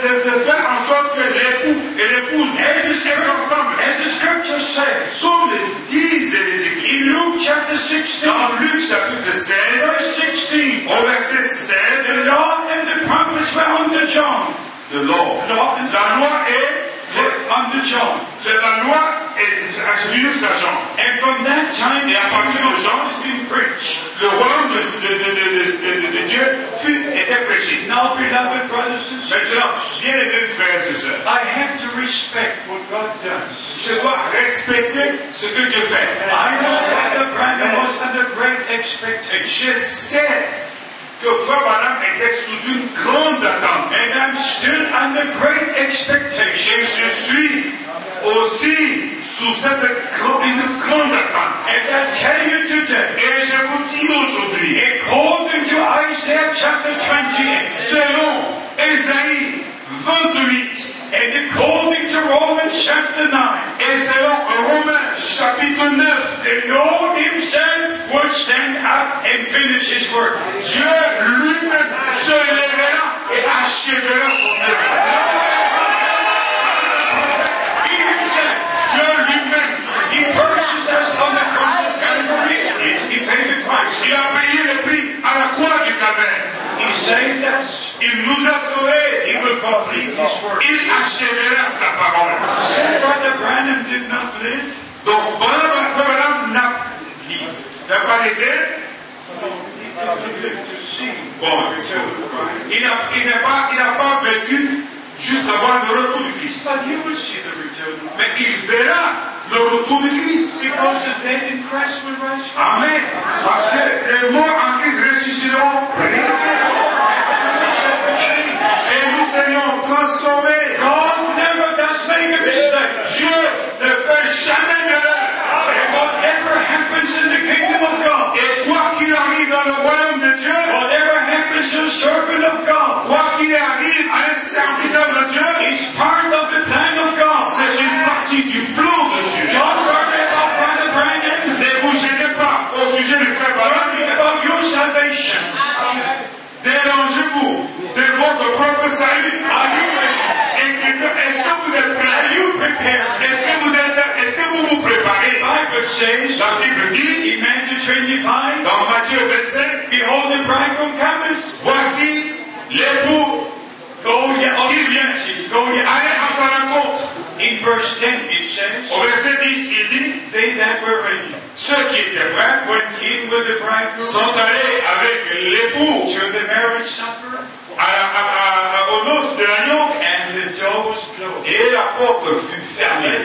de, faire en sorte que l'époux et l'épouse être ensemble. As the scripture says Comme le disent les Écritures. in Luke chapter 16, Dans Luc chapitre 16, verse 16, au verset 16, the law and the prophets were under John. l'ordre. Law and La loi est. la loi est jusqu'à Jean. And from that time, Et à the partir de Jean, God has been preached. Le royaume de, de, de, de, de, de, Dieu fut, était prêché. Now, beloved brothers and Maintenant, sisters, bien aimés frères et sœurs, I have to respect what God does. je dois respecter ce que Dieu fait. I know that Branham was under great expectation. Je sais que Frère Branham était sous une grande attente. And I'm still under great expectation. Et je suis aussi sous cette grande, une grande attente. And I tell you today, Et je vous dis aujourd'hui, according to Isaiah chapter 28, selon Ésaïe 28 and according to Romans chapter 9, et selon Romains chapitre 9, the Lord Himself will stand up and finish His work. Dieu lui-même se lèvera et achèvera son œuvre. He Himself, Dieu lui-même, He purchased us on the cross of Calvary. He paid the price. il a payé le prix à la croix du calvaire. He saved us. Il nous a sauvés. He will complete His work. Il achèvera sa parole. Said Brother Branham did not live. Donc, Branham Branham n'a pas laissé. Bon, il n'a il n'a pas, il n'a pas vécu jusqu'à voir le retour du Christ. Mais il verra le retour de Christ. Amen. Parce que les morts en Christ ressusciteront. Et nous serions transformés. God never does make a mistake. Dieu ne fait jamais d'erreur. And whatever happens in the kingdom of God, Et quoi qu'il arrive dans le royaume de Dieu, whatever happens to a servant of God, quoi qu'il arrive à un serviteur de Dieu, is part of the plan of God. c'est une partie du plan de Dieu. Brandon. Ne vous gênez pas au sujet du salvation. Dérangez-vous de votre propre salut. Are you ready? Inquiétez- Est-ce que vous êtes Are prêts you prepared? Est-ce que vous êtes, est-ce que vous vous préparez Bible says La Bible dit, in Matthew 25, dans Matthieu 25, Behold the bridegroom cometh. voici l'époux Go ye up Qui to vient? meet him. Go ye up. allez à sa rencontre. In verse 10 it says, Au verset 10, il dit, They that were ready ceux qui étaient prêts sont allés avec l'époux aux noces de l'agneau et la porte fut fermée.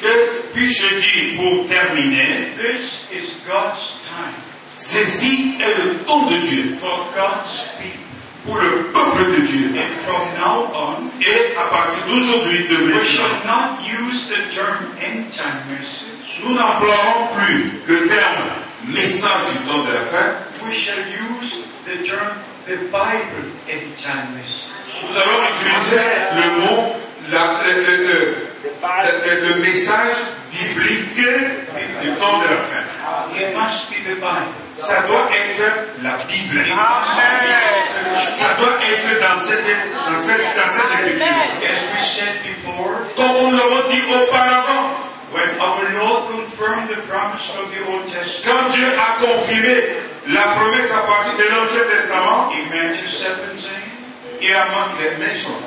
Que puis-je dire pour terminer? This is God's time Ceci est le temps de Dieu for God's people. pour le peuple de Dieu. And from now on, Et à partir d'aujourd'hui, de we shall maintenant, not use the term end time message. Nous n'emploierons plus le terme message du temps de la fin. We shall use the term the Bible message. Nous allons utiliser le mot, la- le, le- le- le- le message biblique du temps de la fin. It must be the Bible. Ça doit être la Bible. Ça doit être dans cette, dans cette, dans cette écriture. As we said before, Comme nous l'avons dit auparavant, when our Lord confirmed the promise of the Old Testament quand Dieu a confirmé la promesse à partir de l'Ancien Testament, in Matthew 17, il a manqué les choses.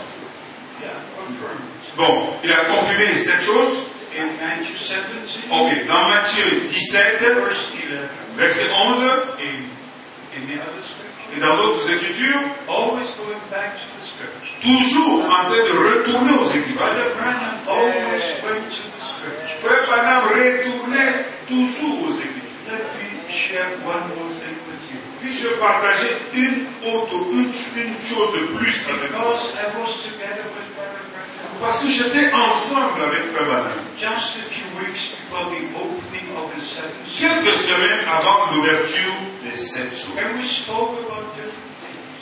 yeah, confirmed. Bon, il a confirmé cette chose. In Matthew 17, Ok, dans Matthieu 17, verse 11, verset 11, in, in the other et dans d'autres écritures, always going back to. Toujours en train de retourner aux écritures. To the scripture. Frère Branham retournait toujours aux écritures. Let me share one more thing with you. Puis-je partager une autre, une, une chose de plus avec Parce que j'étais ensemble avec Frère. Quelques semaines avant l'ouverture des sept jours.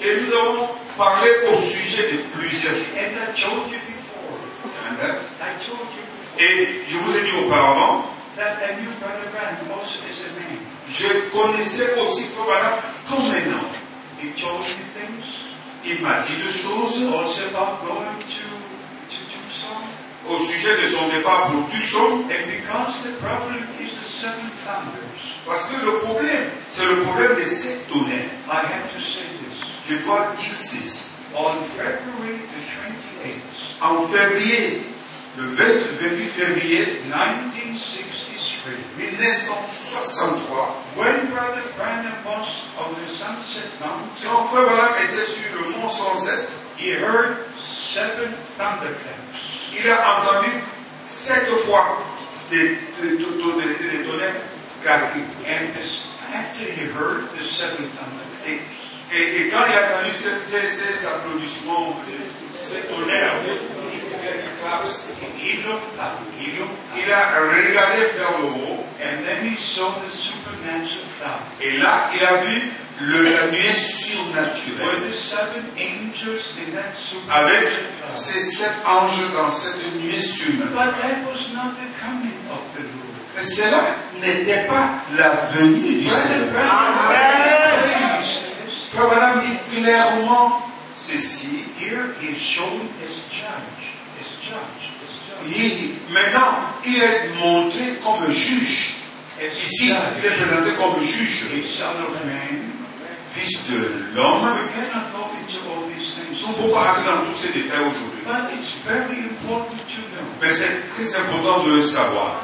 Et nous avons parlé au sujet de plusieurs choses. Told you Et je vous ai dit auparavant, je connaissais aussi Branham comme un homme. Il m'a dit des choses au sujet de son départ pour Tucson. Parce que le problème, c'est le problème des sept tonnerres. Je dois dire ceci. On February the 28th, En février, le 28 février 1963, 1963, when Brother Branham was on the Sunset Mountain, quand Frère Branham était sur le mont 107, he heard seven thunderclaps. il a entendu sept fois des, des, des- des- tonnerres craquer. And after he heard the seven thunderclaps, Et, et quand il a entendu ces, applaudissements, ces tonnerres, up, il a regardé vers le haut. and then he saw the supernatural cloud. Et là, il a vu le, la nuée surnaturelle the seven angels in that avec ces sept anges dans cette nuée surnaturelle. But that was not the coming of the Lord. Mais cela n'était pas la venue du Seigneur. Branham dit clairement ceci. here he is shown as judge, as judge, as judge. Il- maintenant, il est montré comme juge. Ici, il est présenté comme juge, fils de l'homme. Nous ne pouvons pas entrer dans tous ces détails aujourd'hui. But it's very important to know Mais c'est très important de le savoir.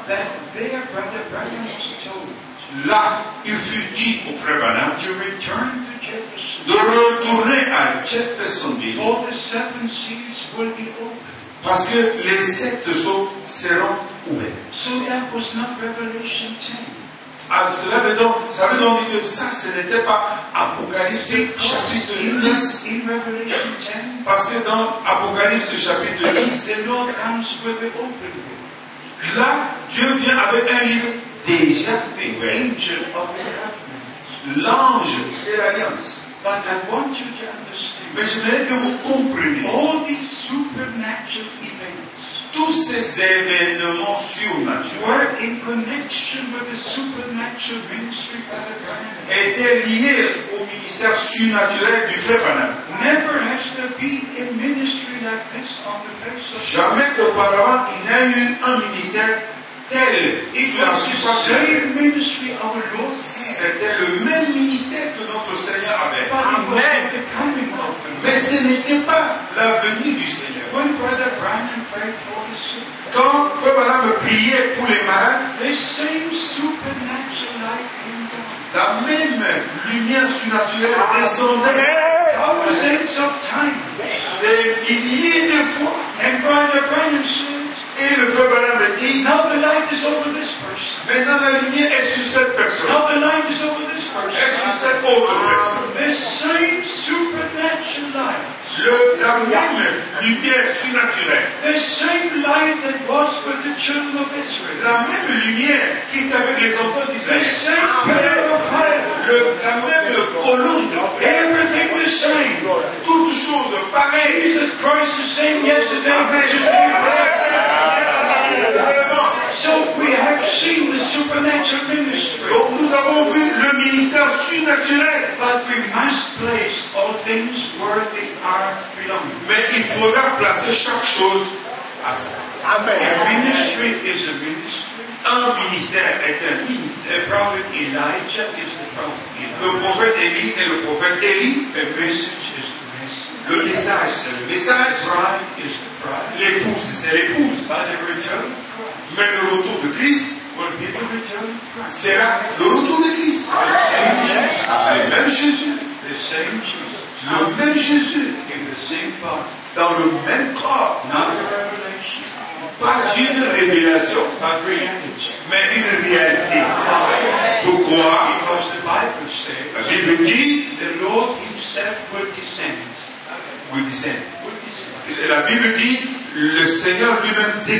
Là, il fut dit au frère Branham de retourner à will be open. Parce que les sept sceaux seront ouverts. So that was not Revelation 10. Ah, cela veut donc, ça veut donc dire que ça, ce n'était pas Apocalypse chapitre In, 10. in Revelation 10, Parce que dans Apocalypse chapitre 10, the Lord comes with the open book. là, Dieu vient avec un livre déjà ouvert. angel of the covenant. L'ange de l'alliance. But I want you to understand Mais je voudrais que vous compreniez all these supernatural events tous ces événements surnaturels were in connection with the supernatural ministry étaient liés au ministère surnaturel du frère Branham. Never has there been a ministry like this on the face of Jamais qu'auparavant, il n'y a eu un ministère C'était le même ministère que notre Seigneur avait. Amen. Mais ce n'était pas la venue du Seigneur. Brother Quand Branham priait pour les malades, la même lumière surnaturelle descendait Thousands of times. des milliers de fois. And Brother Branham Et le Frère Branham dit, now the light is over this person. maintenant la lumière est sur cette personne, Now the light is over this est sur person. cette autre personne. The same supernatural light. Le- la même lumière surnaturelle, The same light that was with the children of Israel. la même lumière qui est avec les enfants The d'Israël, same pillar of fire. Le- la même colonne de Everything toutes choses pareilles. Jesus Christ the same yesterday. So we have seen the supernatural ministry. Donc nous avons vu le ministère surnaturel, But we must place all things where they are belonging. mais il faudra placer chaque chose à sa place. A ministry is a ministry. Un ministère est un ministère. The prophet Elijah is the prophet Le Elijah. prophète Élie est le prophète Élie. The message is the message. Le message, c'est le message. The bride is the bride. L'épouse, c'est l'épouse. But the return Mais le retour de Christ the sera le retour de Christ. The. Le même Jésus. The same Jesus. Le même Jésus. In the same body. Dans le même corps. Not revelation, Pas une révélation, mais une réalité. Pourquoi? Because the Bible La says Bible dit, the Lord Himself will descend. oui, descend. Will descend. La Bible dit, le Seigneur lui-même 4.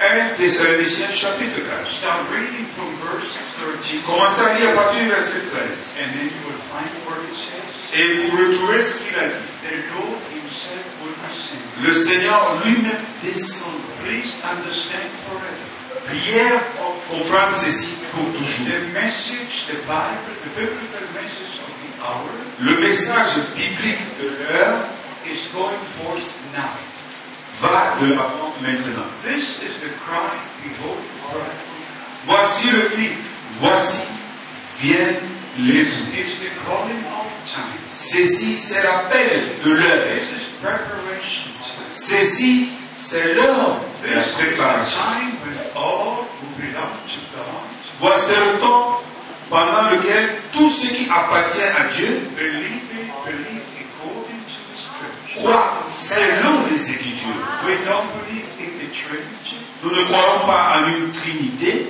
1 Thessaloniciens chapitre 4. Start reading from verse 13, Commencez à lire à partir du verset 13. and then you will find where it says, Et vous retrouvez ce qu'il a dit. The Lord Himself will descend. Le Seigneur lui-même descendra. Please understand forever. Prière pour comprendre ceci pour toujours. The message, the Bible, the biblical message of the hour Le message biblique de l'heure is going forth now. va de l'avant maintenant. This is the cry, behold. Voici le cri. Voici viennent Ceci, c'est l'appel de l'heure. Ceci, c'est l'heure de la préparation. Voici le temps pendant lequel tout ce qui appartient à Dieu croit selon les Écritures. Nous ne croyons pas en une Trinité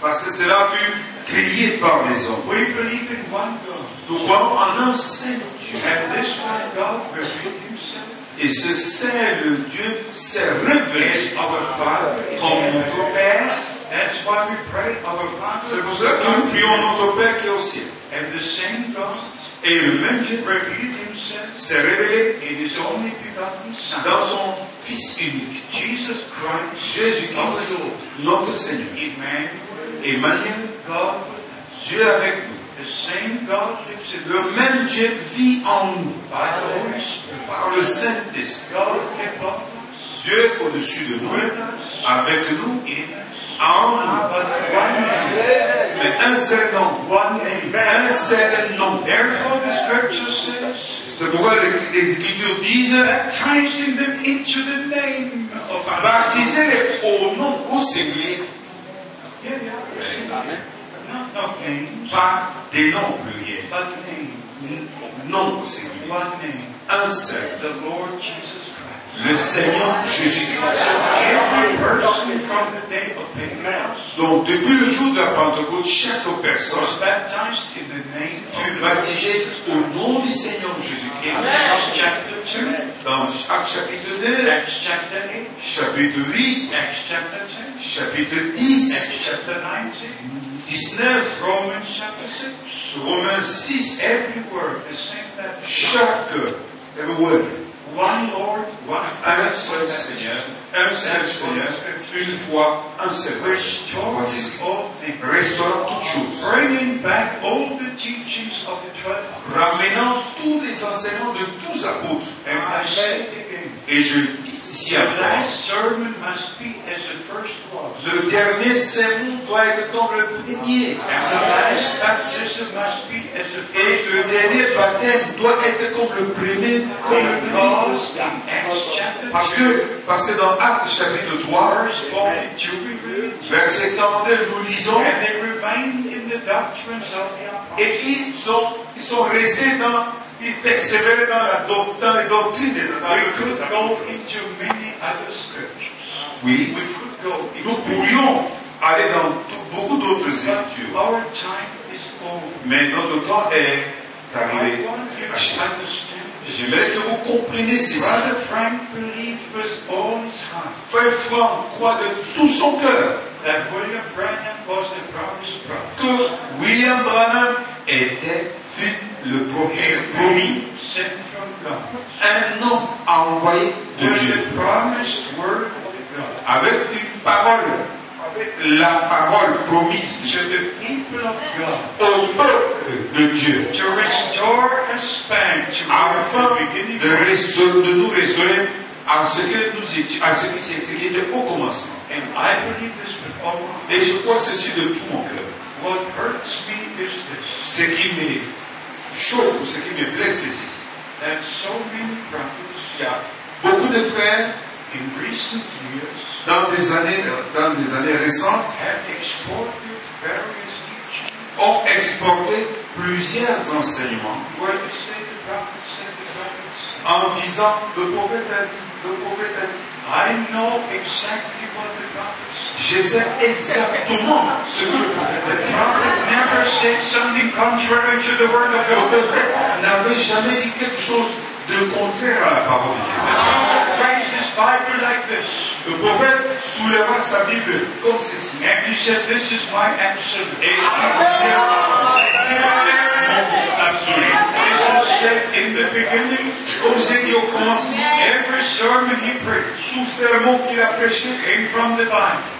parce que cela fut créé par les hommes. We believe in one God. Nous croyons en un seul Dieu. And this one God revealed himself Et ce seul Dieu s'est révélé comme notre Père. That's why we pray our C'est Father. pour cela que nous prions notre Père qui est au ciel. And the same God Et le même Dieu s'est révélé in his only begotten Son. dans son Fils unique, Jesus Christ, Jésus-Christ, notre Seigneur. Emmanuel, God. Dieu avec nous. The same God in Le même Dieu vit en nous Spirit. par le Saint-Esprit. Dieu au-dessus de nous, avec nous, en nous. Mais un seul nom, un seul nom. C'est pourquoi les, Écritures disent baptisez-les au nom au singulier, Names, pas des noms pluriels. one name, Un seul. the Lord Jesus Christ. Le Seigneur Jésus-Christ. Every person from the day of Pentecost Donc, depuis le jour de la Pentecôte, chaque personne fut baptisée au nom du Seigneur Jésus-Christ. Acts chapter 2, Dans Actes chapitre 2, Acts chapter 8, chapitre 8, Acts chapter 10, chapitre 10, Acts chapter 19, 19, Romans chapter 6. Romains 6. Every word, the same baptism. Chaque every word, One Lord, one un seul Seigneur, un seul Seigneur, une foi, un seul. Voici ce qui toutes choses. Bringing back all the teachings of the twelve. Ramenant tous les enseignements de tous apôtres. Et je dis ici The encore, last sermon must be as the first was. le dernier sermon doit être comme le premier. Et le dernier baptême doit être comme le premier. Comme le Parce 2, que, parce que dans Actes chapitre 3, verse 42 we read, verset 42, nous lisons, and they remained in the doctrines of the apostles. et ils sont, ils sont restés dans, persévéraient dans la doc- dans les doctrines des We apôtres. could go into many other scriptures. Oui, nous pourrions aller dans tout- beaucoup d'autres écritures. our time is over. Mais notre temps est arrivé. J'aimerais que vous compreniez ceci. Brother Frank believed with all his heart Frère Franck croit de tout son cœur that William Branham was the promised prophet, que William Branham était fut le prophète promis, un homme envoyé de Dieu, avec une parole, la parole promise. Au peuple de Dieu, to restore us back to afin de, restaurer- de nous restaurer à ce que nous étions, à ce qui, était au commencement. And I believe this with all my heart. Et je crois ceci de tout mon cœur. Ce qui me choque, ou ce qui me blesse, c'est ceci. that prophets beaucoup de frères in recent years dans des années, dans des années récentes have exported various teachings ont exporté plusieurs enseignements where they say the prophet said the prophet said. en disant le prophète a dit, le prophète a dit. I know exactly what the prophet said. Je sais exactement ce que le prophète a The prophet never said something contrary to the word of Le God. prophète n'avait jamais dit quelque chose de contraire à la parole de Dieu. Le prophète souleva sa Bible comme ceci. Et il beginning, Comme c'est dit au commencement, every sermon he preached tout sermon qu'il a prêché came from the Bible.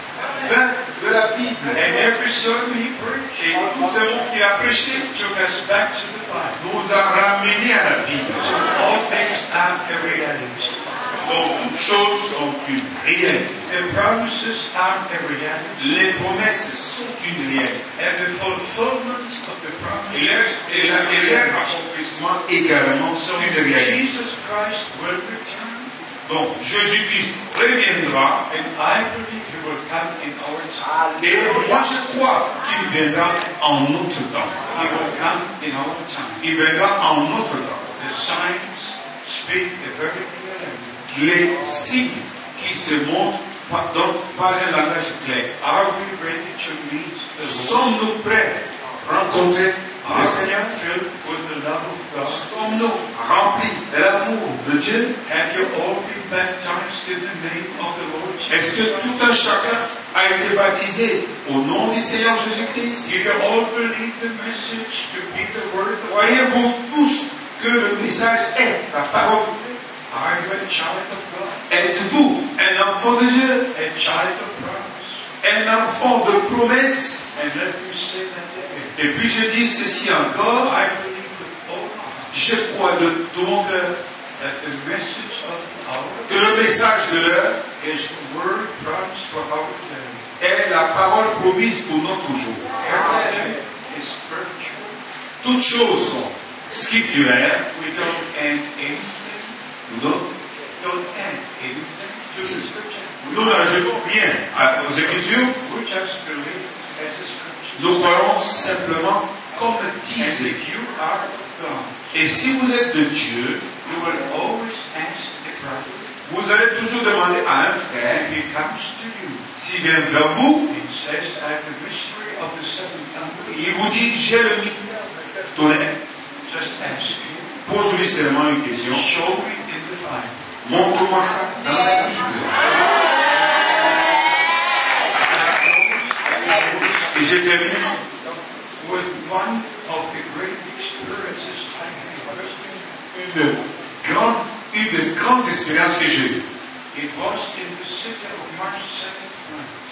De la Bible. And every sermon he preached Et tout sermon qu'il a prêché took us back to the Bible. nous a ramenés à la Bible. All things are a reality. Donc toutes choses sont une réalité. The promises are a reality. Les promesses sont une réalité. And the fulfillment of the Et promises et leur- et leur is accomplissement également So sont une réalité. Jesus Christ will return. Donc Jésus-Christ reviendra And I believe he will come in our time. et moi je crois qu'il viendra en notre temps. Il viendra en notre temps. Les signes qui se montrent par, donc, par un langage clair. Sommes-nous prêts à rencontrer le we Seigneur filled with the love of God? Sommes-nous remplis de l'amour de Dieu Have you all been baptized in the name of the Lord Est-ce que tout un chacun a été baptisé au nom du Seigneur Jésus-Christ? Do you all believe the message to be the word of God? Croyez-vous tous que le message est la parole? Are you a child of God? Êtes-vous un enfant de Dieu? A child of promise? Un enfant de promesse? Et puis je dis ceci encore, je crois de tout mon cœur que le message de l'heure est la parole promise pour notre jour. Toutes choses sont scripturaires. Nous nous n'ajoutons rien aux Écritures. Nous croyons simplement comme God, Et si vous êtes de Dieu, you will always ask the brother. vous allez toujours demander à un frère, he comes to you, s'il vient vers vous, he says, I have the mystery of the seven thunders. il vous dit, j'ai le tonnerre. Just ask. Pose-lui seulement une question. Show me in the Bible. Montre-moi ça dans la Bible. Et j'ai terminé With one of the great experiences I had. une grande, une des grandes expériences que j'ai eues. It was in the city of Marseille, France.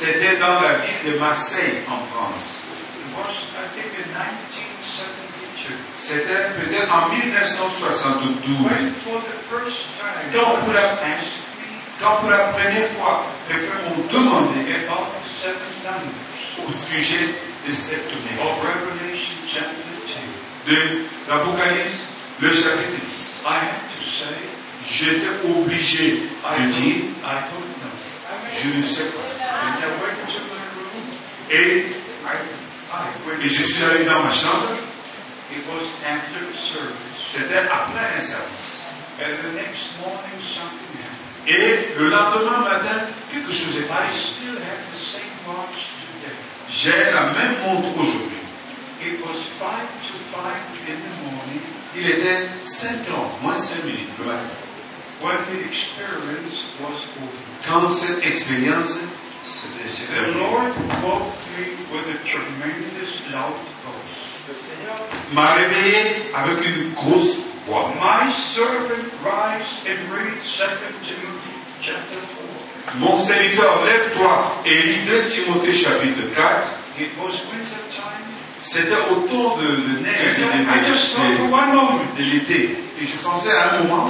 C'était dans la ville de Marseille, en France. It was, I think, in 1972. C'était peut-être en 1972. When for the Quand pour la première fois, les frères m'ont demandé au sujet de cette 2. De l'Apocalypse, le chapitre 10. I had to say, J'étais obligé I de dire, I don't know. je ne sais pas. Et, et je suis allé dans ma chambre, c'était après un service. Et le lendemain matin, quelque chose est I passé. still have the same watch today. J'ai la même montre aujourd'hui. It was five to five in the morning Il était 5 heures, moins 5 minutes le matin. when the experience was over. Quand cette expérience s'était s'est The terminée. Lord woke me with a tremendous loud voice. m'a réveillé avec une grosse voix. My servant rise and read 2 Timothy chapter 4. Mon serviteur, lève-toi et lis 2 Timothée chapitre 4. It was winter time. C'était au temps de, de neige And I just thought for de, one moment, de- l'été. Et je pensais à un moment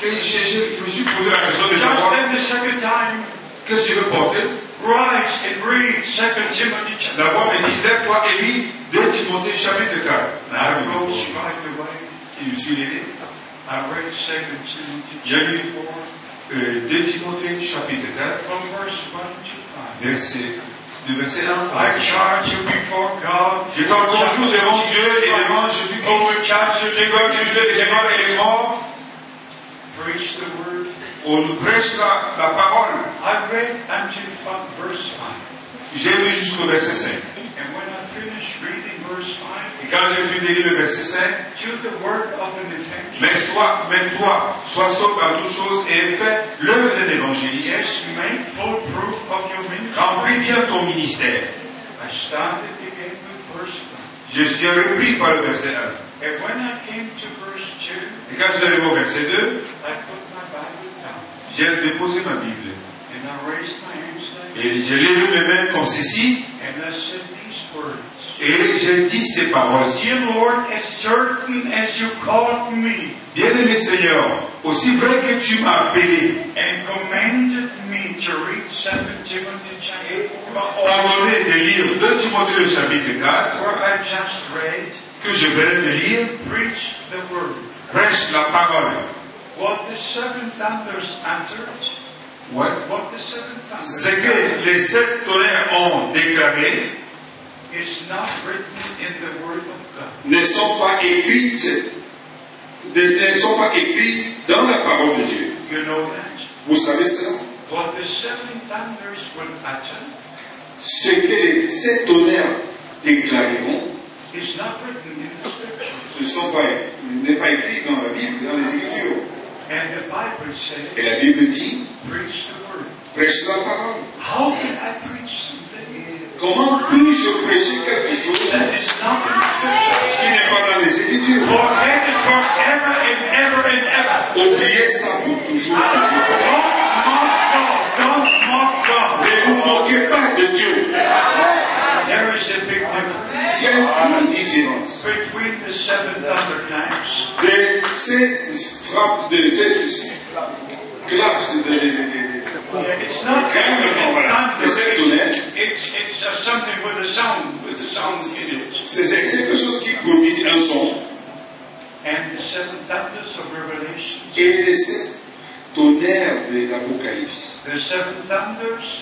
que je, je- je me suis posé la question de savoir qu'est-ce que je veux porter. Rise and read 2 Timothy chapter La voix 4. me dit, lève-toi et lis 2 Timothée chapitre 4. I rose right away. I read 2 Timothy J'ai lu chapter 4 euh, 2 Timothée chapitre 4, from verse 1 to 5. verset, de verset 1 I à 6. charge you before God. Je t'en conjure devant Dieu et devant Jésus-Christ. Oh, charge you vivants et les morts. Preach the word. On nous prêche la, la parole. I read until verse 5. J'ai lu jusqu'au verset 5. And when I finished reading verse 5, Et quand j'ai fini de lire le verset 5, to the word of an evangelist. mais sois, mais toi, sois sauve dans toutes choses et fais l'œuvre d'un évangéliste. Yes, make full proof of your ministry. Remplis bien ton ministère. I started again with verse 1. Je suis repris par le verset 1. And when I came to verse 2, Et quand je suis arrivé au verset 2, I put my Bible down. j'ai déposé ma Bible. Et j'ai levé mes mains comme ceci. Et j'ai dit ces paroles. Bien-aimé Seigneur, aussi vrai que tu m'as appelé, and commanded me to read 2 Timothy chapter 4, pardonnez de lire 2 Timothée le chapitre 4, where I just read, que je viens de lire. Prêche la parole. What the seven thunders uttered, Ouais. what the seven Ce thunders que les sept tonnerres ont déclaré is not written in the word of God. ne sont pas écrites, ne, ne sont pas écrites dans la parole de Dieu. You know that? Vous savez cela? What the seven thunders will utter Ce que les sept tonnerres déclareront is not written in the scriptures. ne sont pas, n'est pas écrit dans la Bible, dans les Écritures. Et la Bible dit, prêche la parole. How can I preach something Comment puis-je prêcher quelque chose qui n'est pas dans les Écritures? Oubliez ça pour toujours, toujours. Don't mock God. Don't mock God. Ne vous moquez pas de Dieu. There is a big difference Il y a une grande différence between the seven thunderclaps de ces frappes, de claps, de, de, de, de, It's not thunder. de ces tonnerres. It's, something with a sound, with a sound in it. C'est c'est quelque chose qui produit un son. And the seven thunders of Revelation, Et les sept tonnerres de l'Apocalypse, the seven thunders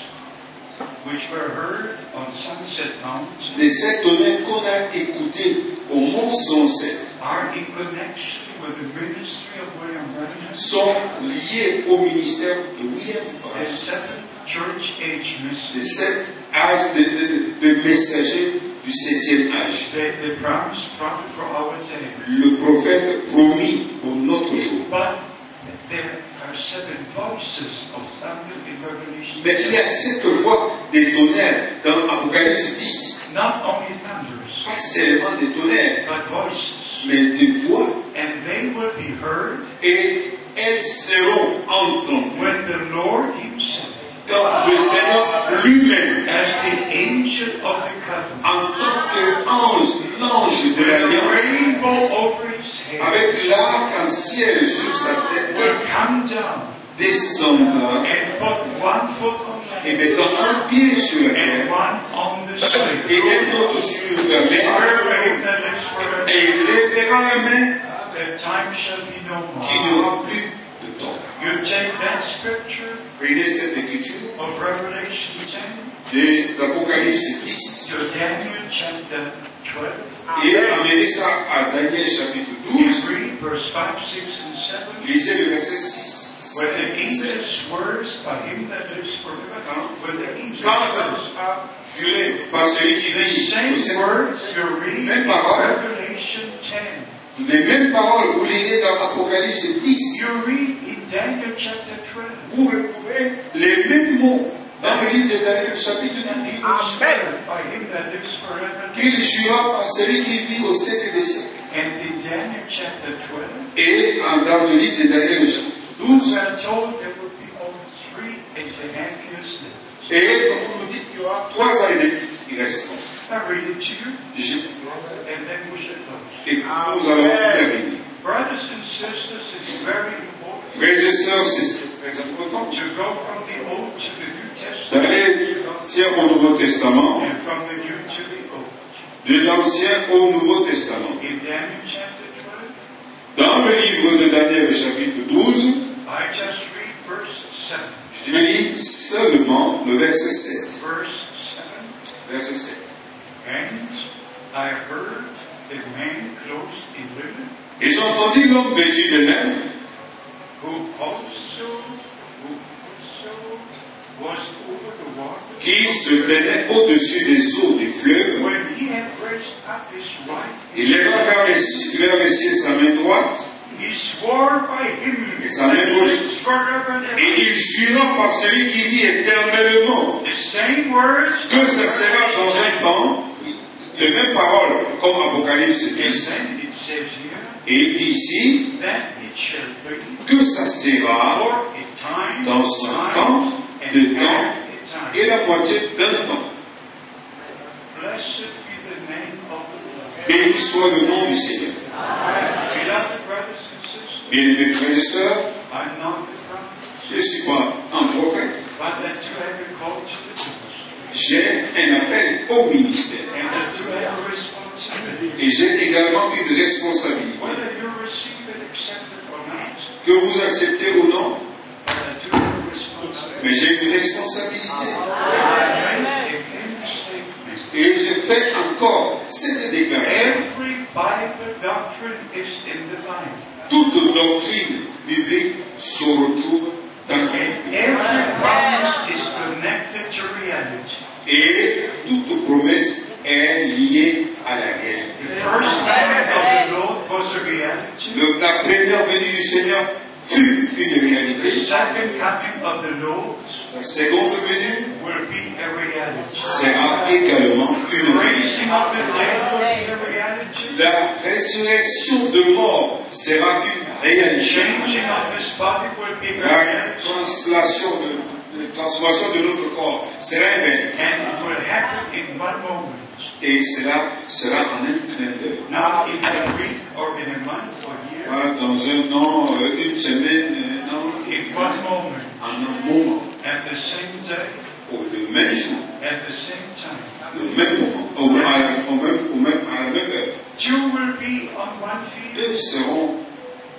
Les sept tonnerres qu'on a écoutés au mont Sunset are in connection with the ministry of William Branham, sont liés au ministère de William the Branham. seventh church age Les sept âges de, de- de messagers du septième âge. Le prophète promis pour notre jour. But there are seven voices of thunder in Revelation. Mais il y a sept fois des tonnerres dans Apocalypse 10. Not only thunders, Pas seulement des tonnerres, but voices. mais des voix. And they will be heard Et elles seront entendues le Seigneur lui-même, as the angel of the covenant, en tant qu'ange, l'ange de l'alliance, rainbow over his head, avec l'arc-en-ciel sur sa tête, the et mettant un pied sur la terre. et un autre sur la mer, et il lèvera la main qui n'aura plus de temps. Scripture Prenez cette écriture of Revelation 10 de l'Apocalypse 10 to Daniel chapter 12. et amenez ça à Daniel chapitre You 12. read verse 5, 6, and 7. Lisez le verset 6. Where the angel swears by him that lives forever. The angel Quand swears. a juré par celui qui The vit same words you read Même in parole. Revelation 10. les mêmes paroles, vous lirez dans l'Apocalypse 10. You read in Daniel chapter 12. Vous retrouvez les mêmes mots dans le livre de Daniel chapitre That 12. he will swear by him that lives forever. Qu'il jura par celui qui vit au siècle des siècles. And in Daniel chapter 12, Et en- dans le livre de Daniel chapitre we 12, are told there will be only three and a half years left. et on nous dit qu'il y aura trois années qui resteront. I read it to you, Je- and then we should close. Et nous allons terminer. Brothers and sisters, it's very important Frères et sœurs, c'est d'aller de l'Ancien au Nouveau Testament, de l'Ancien au Nouveau Testament. In Daniel chapter 12, Dans le livre de Daniel, chapitre 12, I just read verse 7. je lis seulement le verset 7. Verse 7. Verset 7. And I heard a man clothed in linen, Et j'entendis l'homme vêtu de qui se tenait au-dessus des eaux du fleuve, il leva vers le, ciel sa main droite. et sa main gauche, et il jura par celui qui vit éternellement que ce sera dans un temps, les mêmes paroles comme Apocalypse 15 et il dit ici que ça sera dans temps, and de temps, et la moitié d'un temps. Blessed be the name of the Lord. Béni soit le nom du Seigneur. Bien-aimés frères et sœurs, je ne suis pas un prophète. J'ai un appel au ministère. Et j'ai également une responsabilité. Que vous acceptez ou non, mais j'ai une responsabilité. Et je fais encore cette déclaration. Toute doctrine biblique se retrouve dans la Bible. every promise is connected to reality. Et toute promesse est liée à la réalité. Le- la première venue du Seigneur fut une réalité. La seconde venue sera également une réalité. La résurrection de mort sera une réalité. La reality. translation de, la transformation de notre corps sera une Et cela sera en un clin d'œil. Dans un an, euh, une semaine, un an, In one moment. en un moment, At the same day. au le même jour, At the same time. le même moment, au, la- au même, au même, à la même heure. Two will be on one field. Deux seront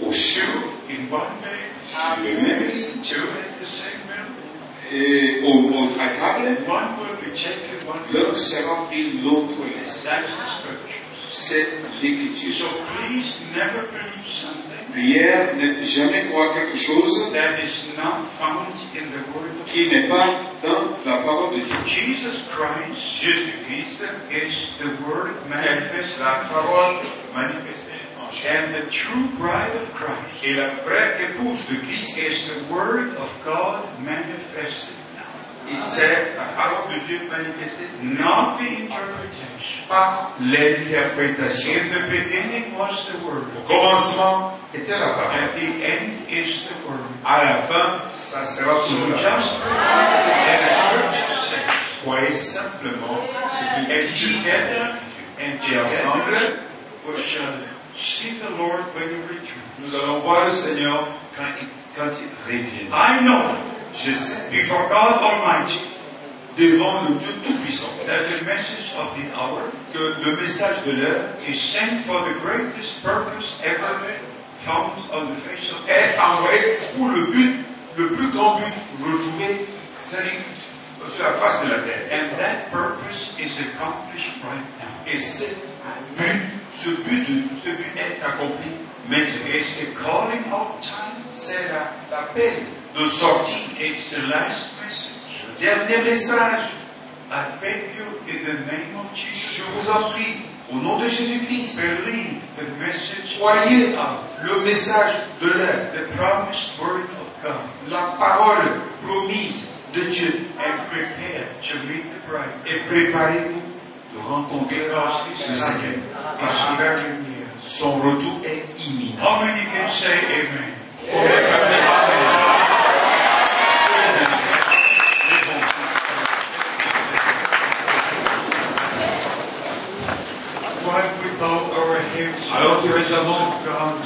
au sur le même lit, Two at the same middle. Et au, au, à table, one will be taken, one will l'un sera is the scripture. C'est l'écriture. please never believe something Prière, ne jamais croire quelque chose that is not found in the Word of qui n'est pas dans la parole de Dieu. Jesus Christ Jésus-Christ is the Word est manifest la parole manifestée. And the true bride of Christ Et la vraie épouse de Christ, is the Word of God manifested et c'est la parole de Dieu manifestée, not the interpretation. pas l'interprétation. In the beginning was the Word, Au commencement était la parole. at the end is the Word. À la fin, ça sera toujours la parole. just Croyez simplement ce qu'il dit. Et ensemble, shall see the Lord when He returns. nous allons voir le Seigneur quand il, quand il revient. I know Je sais, before God Almighty devant le Dieu Tout-Puissant, that the message of the hour que le message de l'heure is sent for the greatest purpose ever found on the face of est earth. envoyé pour le but, le plus grand but retrouvé c'est-à-dire, sur la face de la terre. And that purpose is accomplished right now. Et ce but, ce but, ce but est accompli. It's the calling out time. C'est la- l'appel de sortie. It's the last message. Le dernier message, I beg you in the name of je Jesus, vous en prie, au nom de Jésus-Christ, believe the message croyez le message de l'heure, the promised word of God la parole promise de Dieu. and prepare to meet the bride. Et préparez-vous de rencontrer le Seigneur. Parce que son retour est imminent. Alors que nous avons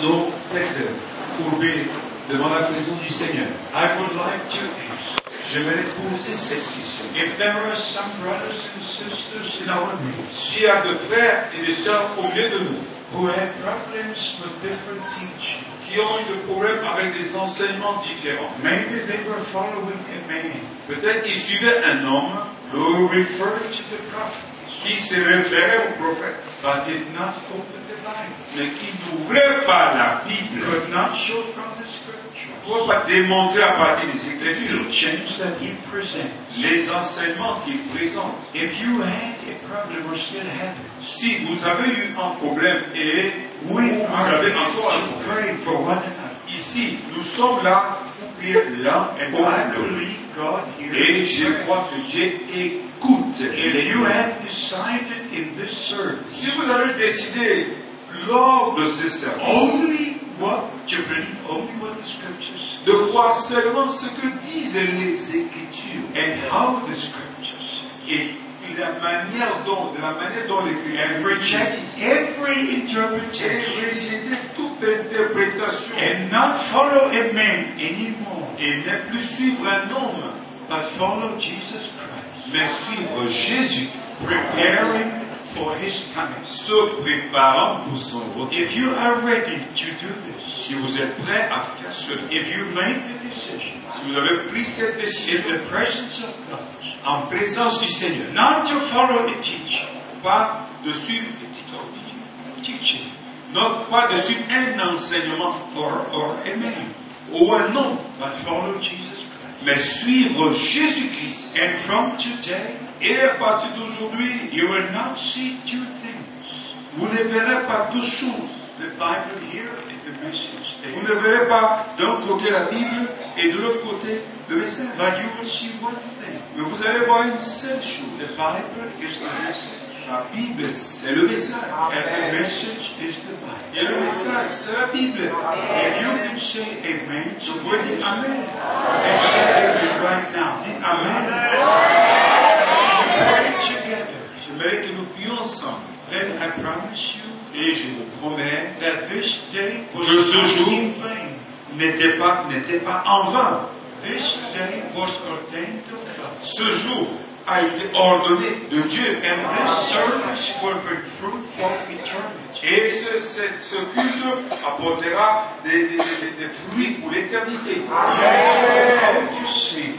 nos têtes courbées devant la présence du Seigneur, I would like to ask j'aimerais poser cette question. if there are some brothers and sisters in our midst. S'il y a de frères et de sœurs au milieu de nous who have problems with different teaching, qui ont eu des problèmes avec des enseignements différents, maybe they were following a man. peut-être qu'ils suivaient un homme who referred to the prophet qui se référait au prophète, but did not open the Bible, mais qui n'ouvrait pas la Bible, could not show from the ne pas démontrer à partir des Écritures les enseignements qu'il présente. If you had a problem or still have it, Si vous avez eu un problème et we vous avez encore un problème, ici, nous sommes là pour prier l'un pour l'autre. Et je crois que Dieu écoute. If you have decided in this service Si vous avez décidé lors de ce service what to believe, only what the scriptures. De croire seulement ce que disent les Écritures. And how the scriptures et la manière dont, de la manière dont les every et interpretation. Rejeter toute interprétation. And not follow a man anymore, et ne plus suivre un homme, but follow Jesus Christ, mais suivre Jésus, preparing for his coming. se préparant pour son retour. If you are ready to do this, Si vous êtes prêt à faire cela, if you make the decision si vous avez pris cette in décision the presence of God, en présence du Seigneur, not to follow teacher, pas de suivre teaching, non pas de suivre un enseignement or, or a man, ou un nom, but follow Jesus Christ. mais suivre Jésus-Christ. And from today, Et à partir d'aujourd'hui, you will not see two things. vous ne verrez pas deux choses. The Bible here and the message Vous ne verrez pas d'un côté la Bible et de l'autre côté le message. But you will see one thing. Mais vous allez voir une seule chose. The Bible is the message. La Bible, c'est le message. And the message is the Et le Bible. message, c'est la Bible. If you can say amen, so Vous pouvez dire Amen. and say amen right now. Dites Amen. Pray together. J'aimerais que nous prions ensemble. Then I promise you Et je vous promets, that this day was Que ce jour- n'était pas, n'était pas en vain. This day was ordained. Ce jour a été ordonné de Dieu. And this service will bring fruit for eternity. Et ce, ce- ce culte apportera des, des- des- des fruits pour l'éternité. You will to see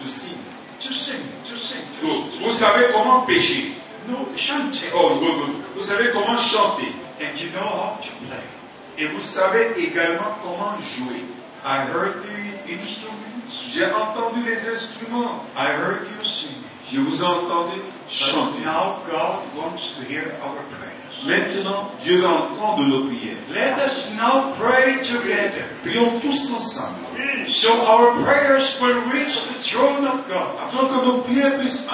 to sing. to sing, to sing. to sing. Vous savez comment pécher. No, chanting. Oh, good, good. Vous savez comment chanter. And you know how to play. Et vous savez également comment jouer. I heard the instruments. J'ai entendu les instruments. I heard you sing. Je vous ai entendu But chanter. now God wants to hear our prayers. Maintenant, Dieu va entendre nos prières. Let us now pray together. Prions tous ensemble. So our prayers will reach the throne of God. Afin que nos prières puissent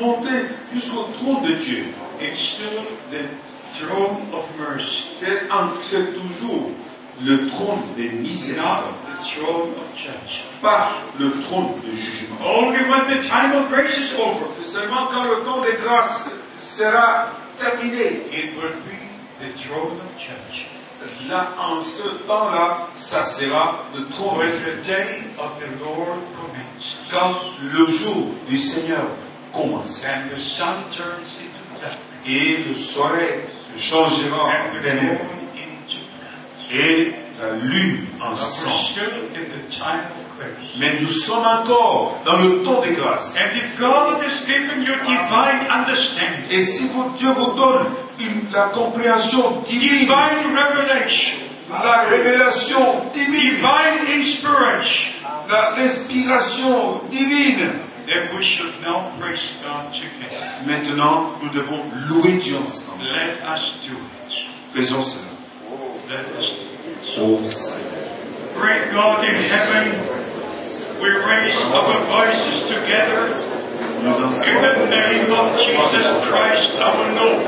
monter jusqu'au trône de Dieu. It's still the throne of mercy, C'est toujours le trône des miséricordes, the throne of judgment. pas le trône de jugement. Only when the time of grace is over, Seulement quand le temps de grâce sera terminé, it will be the throne of judgment. là, en ce temps-là, ça sera le trône. When the day of the Lord commences, Quand le jour du Seigneur commence. And the sun turns into darkness, et le soleil se changera and en the ténèbres et la lune en sang. Mais nous sommes encore dans le temps de grâce. And if God has given you divine understanding, Et si vous- Dieu vous donne une- la compréhension divine, divine revelation, la révélation divine, divine inspiration, la- l'inspiration divine, then we should now praise God together. maintenant nous devons louer Dieu ensemble. Let us do it. Faisons cela. Let us do it. Oh. Great God in heaven, we raise our voices together in the name of Jesus Christ our Lord.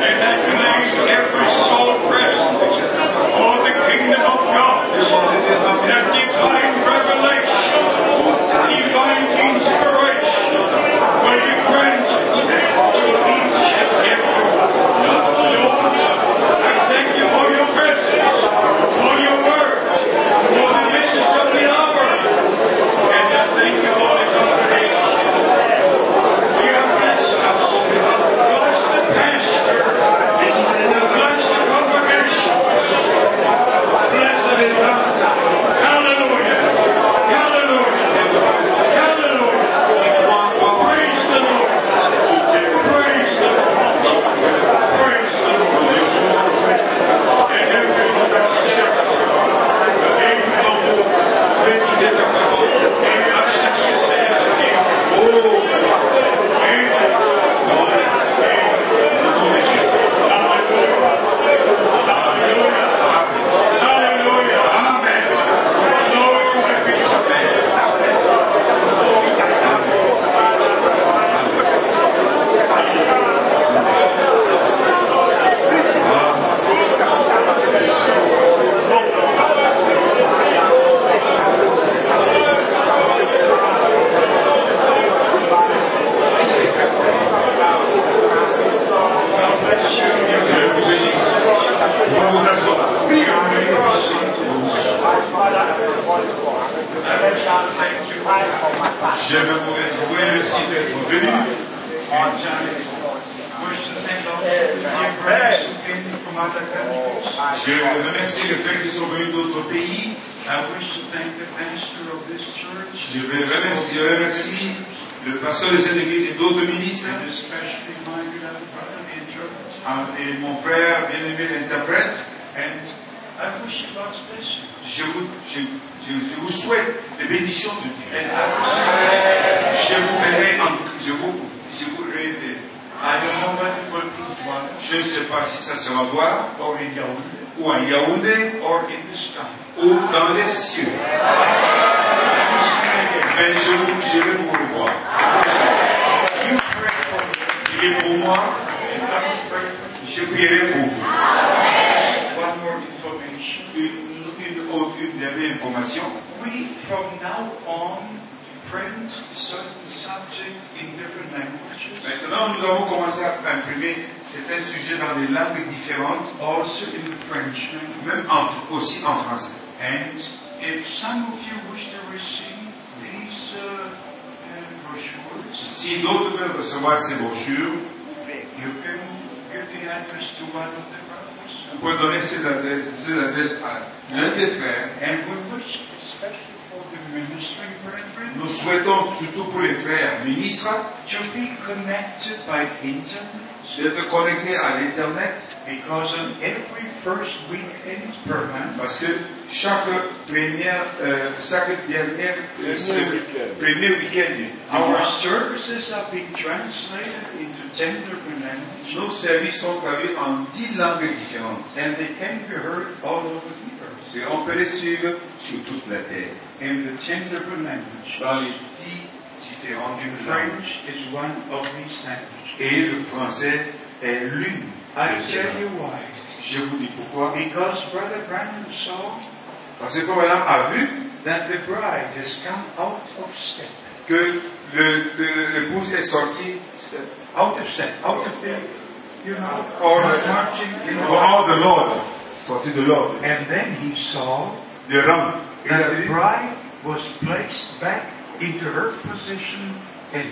And I claim every soul present for the kingdom of God. That divine nos services sont traduits en dix langues différentes. and they can be heard all over the earth Et on peut les suivre sur toute la terre, in the languages. dans les dix différentes langues. French is one of these languages. Et le français est l'une I tell you why. Je vous dis pourquoi. Because Brother saw Parce que Madame a vu that the bride has come out of step. que le- le- l'épouse est sortie Out of step. Out of the, you know, Or the- marching in au rang order. de l'ordre, sortie de l'ordre, And then he saw de a that the bride was placed back into her position and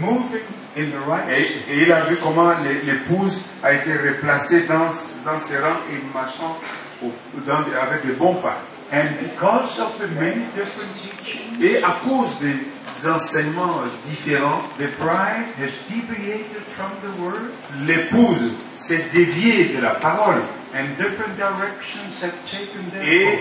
moving in the right Et, et il a vu comment l'é- l'épouse a été replacée dans, dans ses rangs et marchant au- dans- avec de bons pas. And because of the many different teachings, Et à cause des enseignements différents, the bride has deviated from the word. L'épouse s'est déviée de la parole. and different directions have taken their Et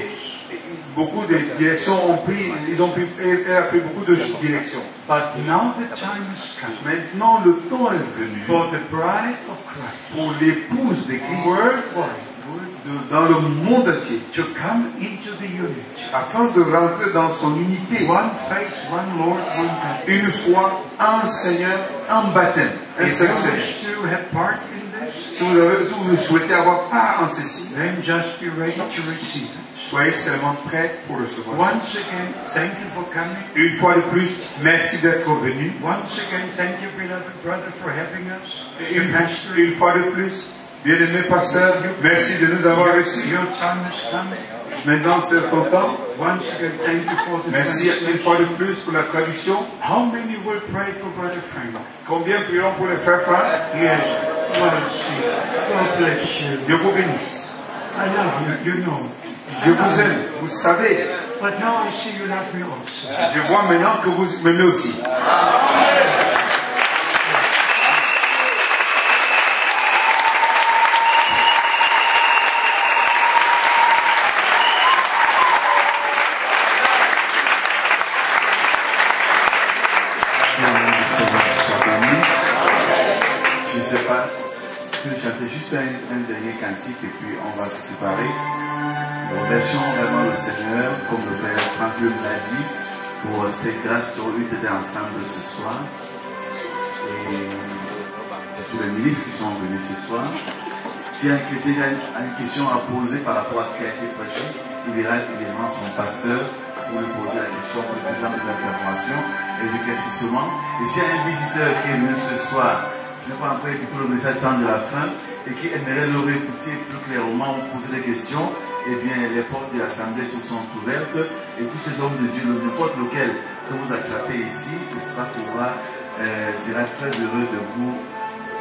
beaucoup de directions ont pris, ils ont pris, elle a pris beaucoup de directions. But now the time has come. Maintenant, le temps est venu for the bride of Christ, pour l'épouse de Christ dans le monde entier, to come into the unity. afin de rentrer dans son unité. One faith, one Lord, one God. Une foi, un Seigneur, un baptême, un seul Seigneur. Si vous, avez, si vous souhaitez avoir part en ceci, then just be ready to receive soyez seulement prêts pour recevoir. Once again, thank you for coming. Une fois de plus, merci d'être venu. Once again, thank you, beloved brother, for having us. Une, une fois de plus, bien-aimé pasteur, merci de nous avoir reçus. Maintenant, c'est ton temps. Merci une fois de plus pour la traduction. How many will pray for Brother Frank? Combien prieront pour. God bless you. Dieu vous bénisse. I love you, you know. Je vous aime, vous savez. But now I see you love me also. Je vois maintenant que vous m'aimez aussi. Juste un, dernier cantique et puis on va se séparer. Nous remercions vraiment le Seigneur, comme le Père Franck me l'a dit, pour cette grâce sur lui d'être ensemble ce soir. Et tous les ministres qui sont venus ce soir. Si un chrétien a une, question à poser par rapport à ce qui a été prêché, il ira évidemment son pasteur pour lui poser la question pour plus ample d'informations et d'éclaircissement. Et s'il y a un visiteur qui est venu ce soir, je n'ai pas encore écouté le message tant de la fin, et qui aimerait le réécouter plus clairement ou poser des questions, eh bien, les portes de l'Assemblée se sont ouvertes, et tous ces hommes de Dieu, n'importe lequel que vous attrapez ici, l'espace pourra, euh, sera très heureux de vous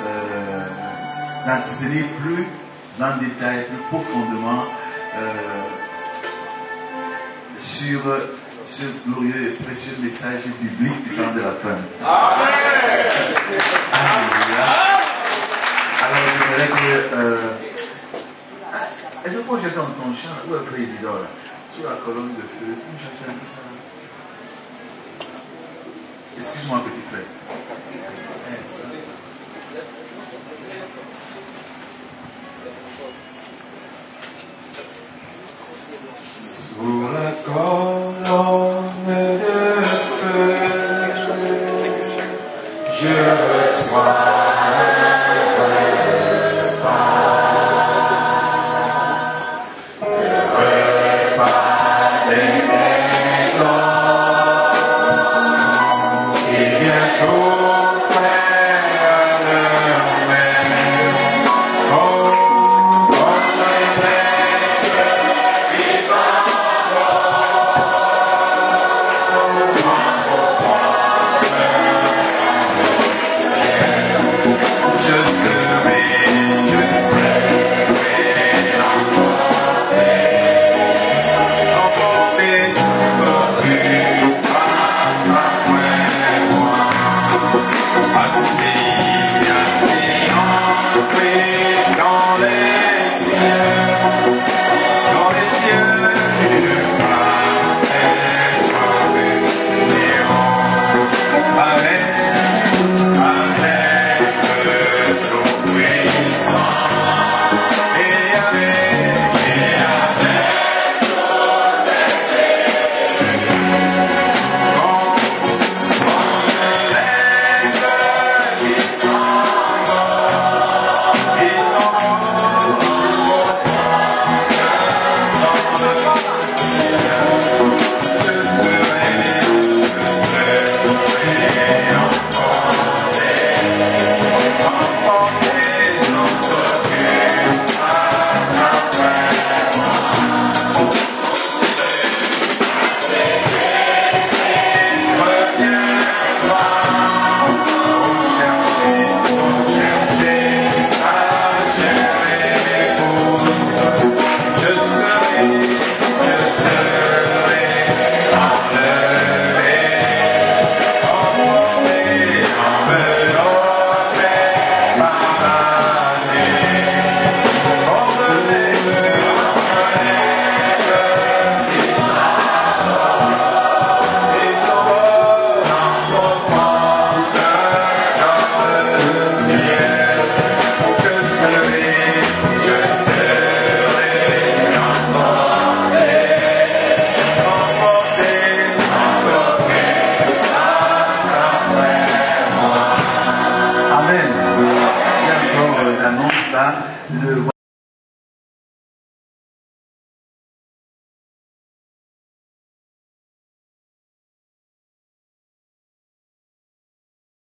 euh, d'entretenir plus en détail, plus profondément euh, sur ce glorieux et précieux message biblique du temps de la fin. Alléluia. Alors, je dirais que. Euh, Est-ce que moi j'étais dans ton chant, où est le président là Sur la colonne de feu, comment j'appelle un peu ça Excuse-moi, petit frère. Sous la colonne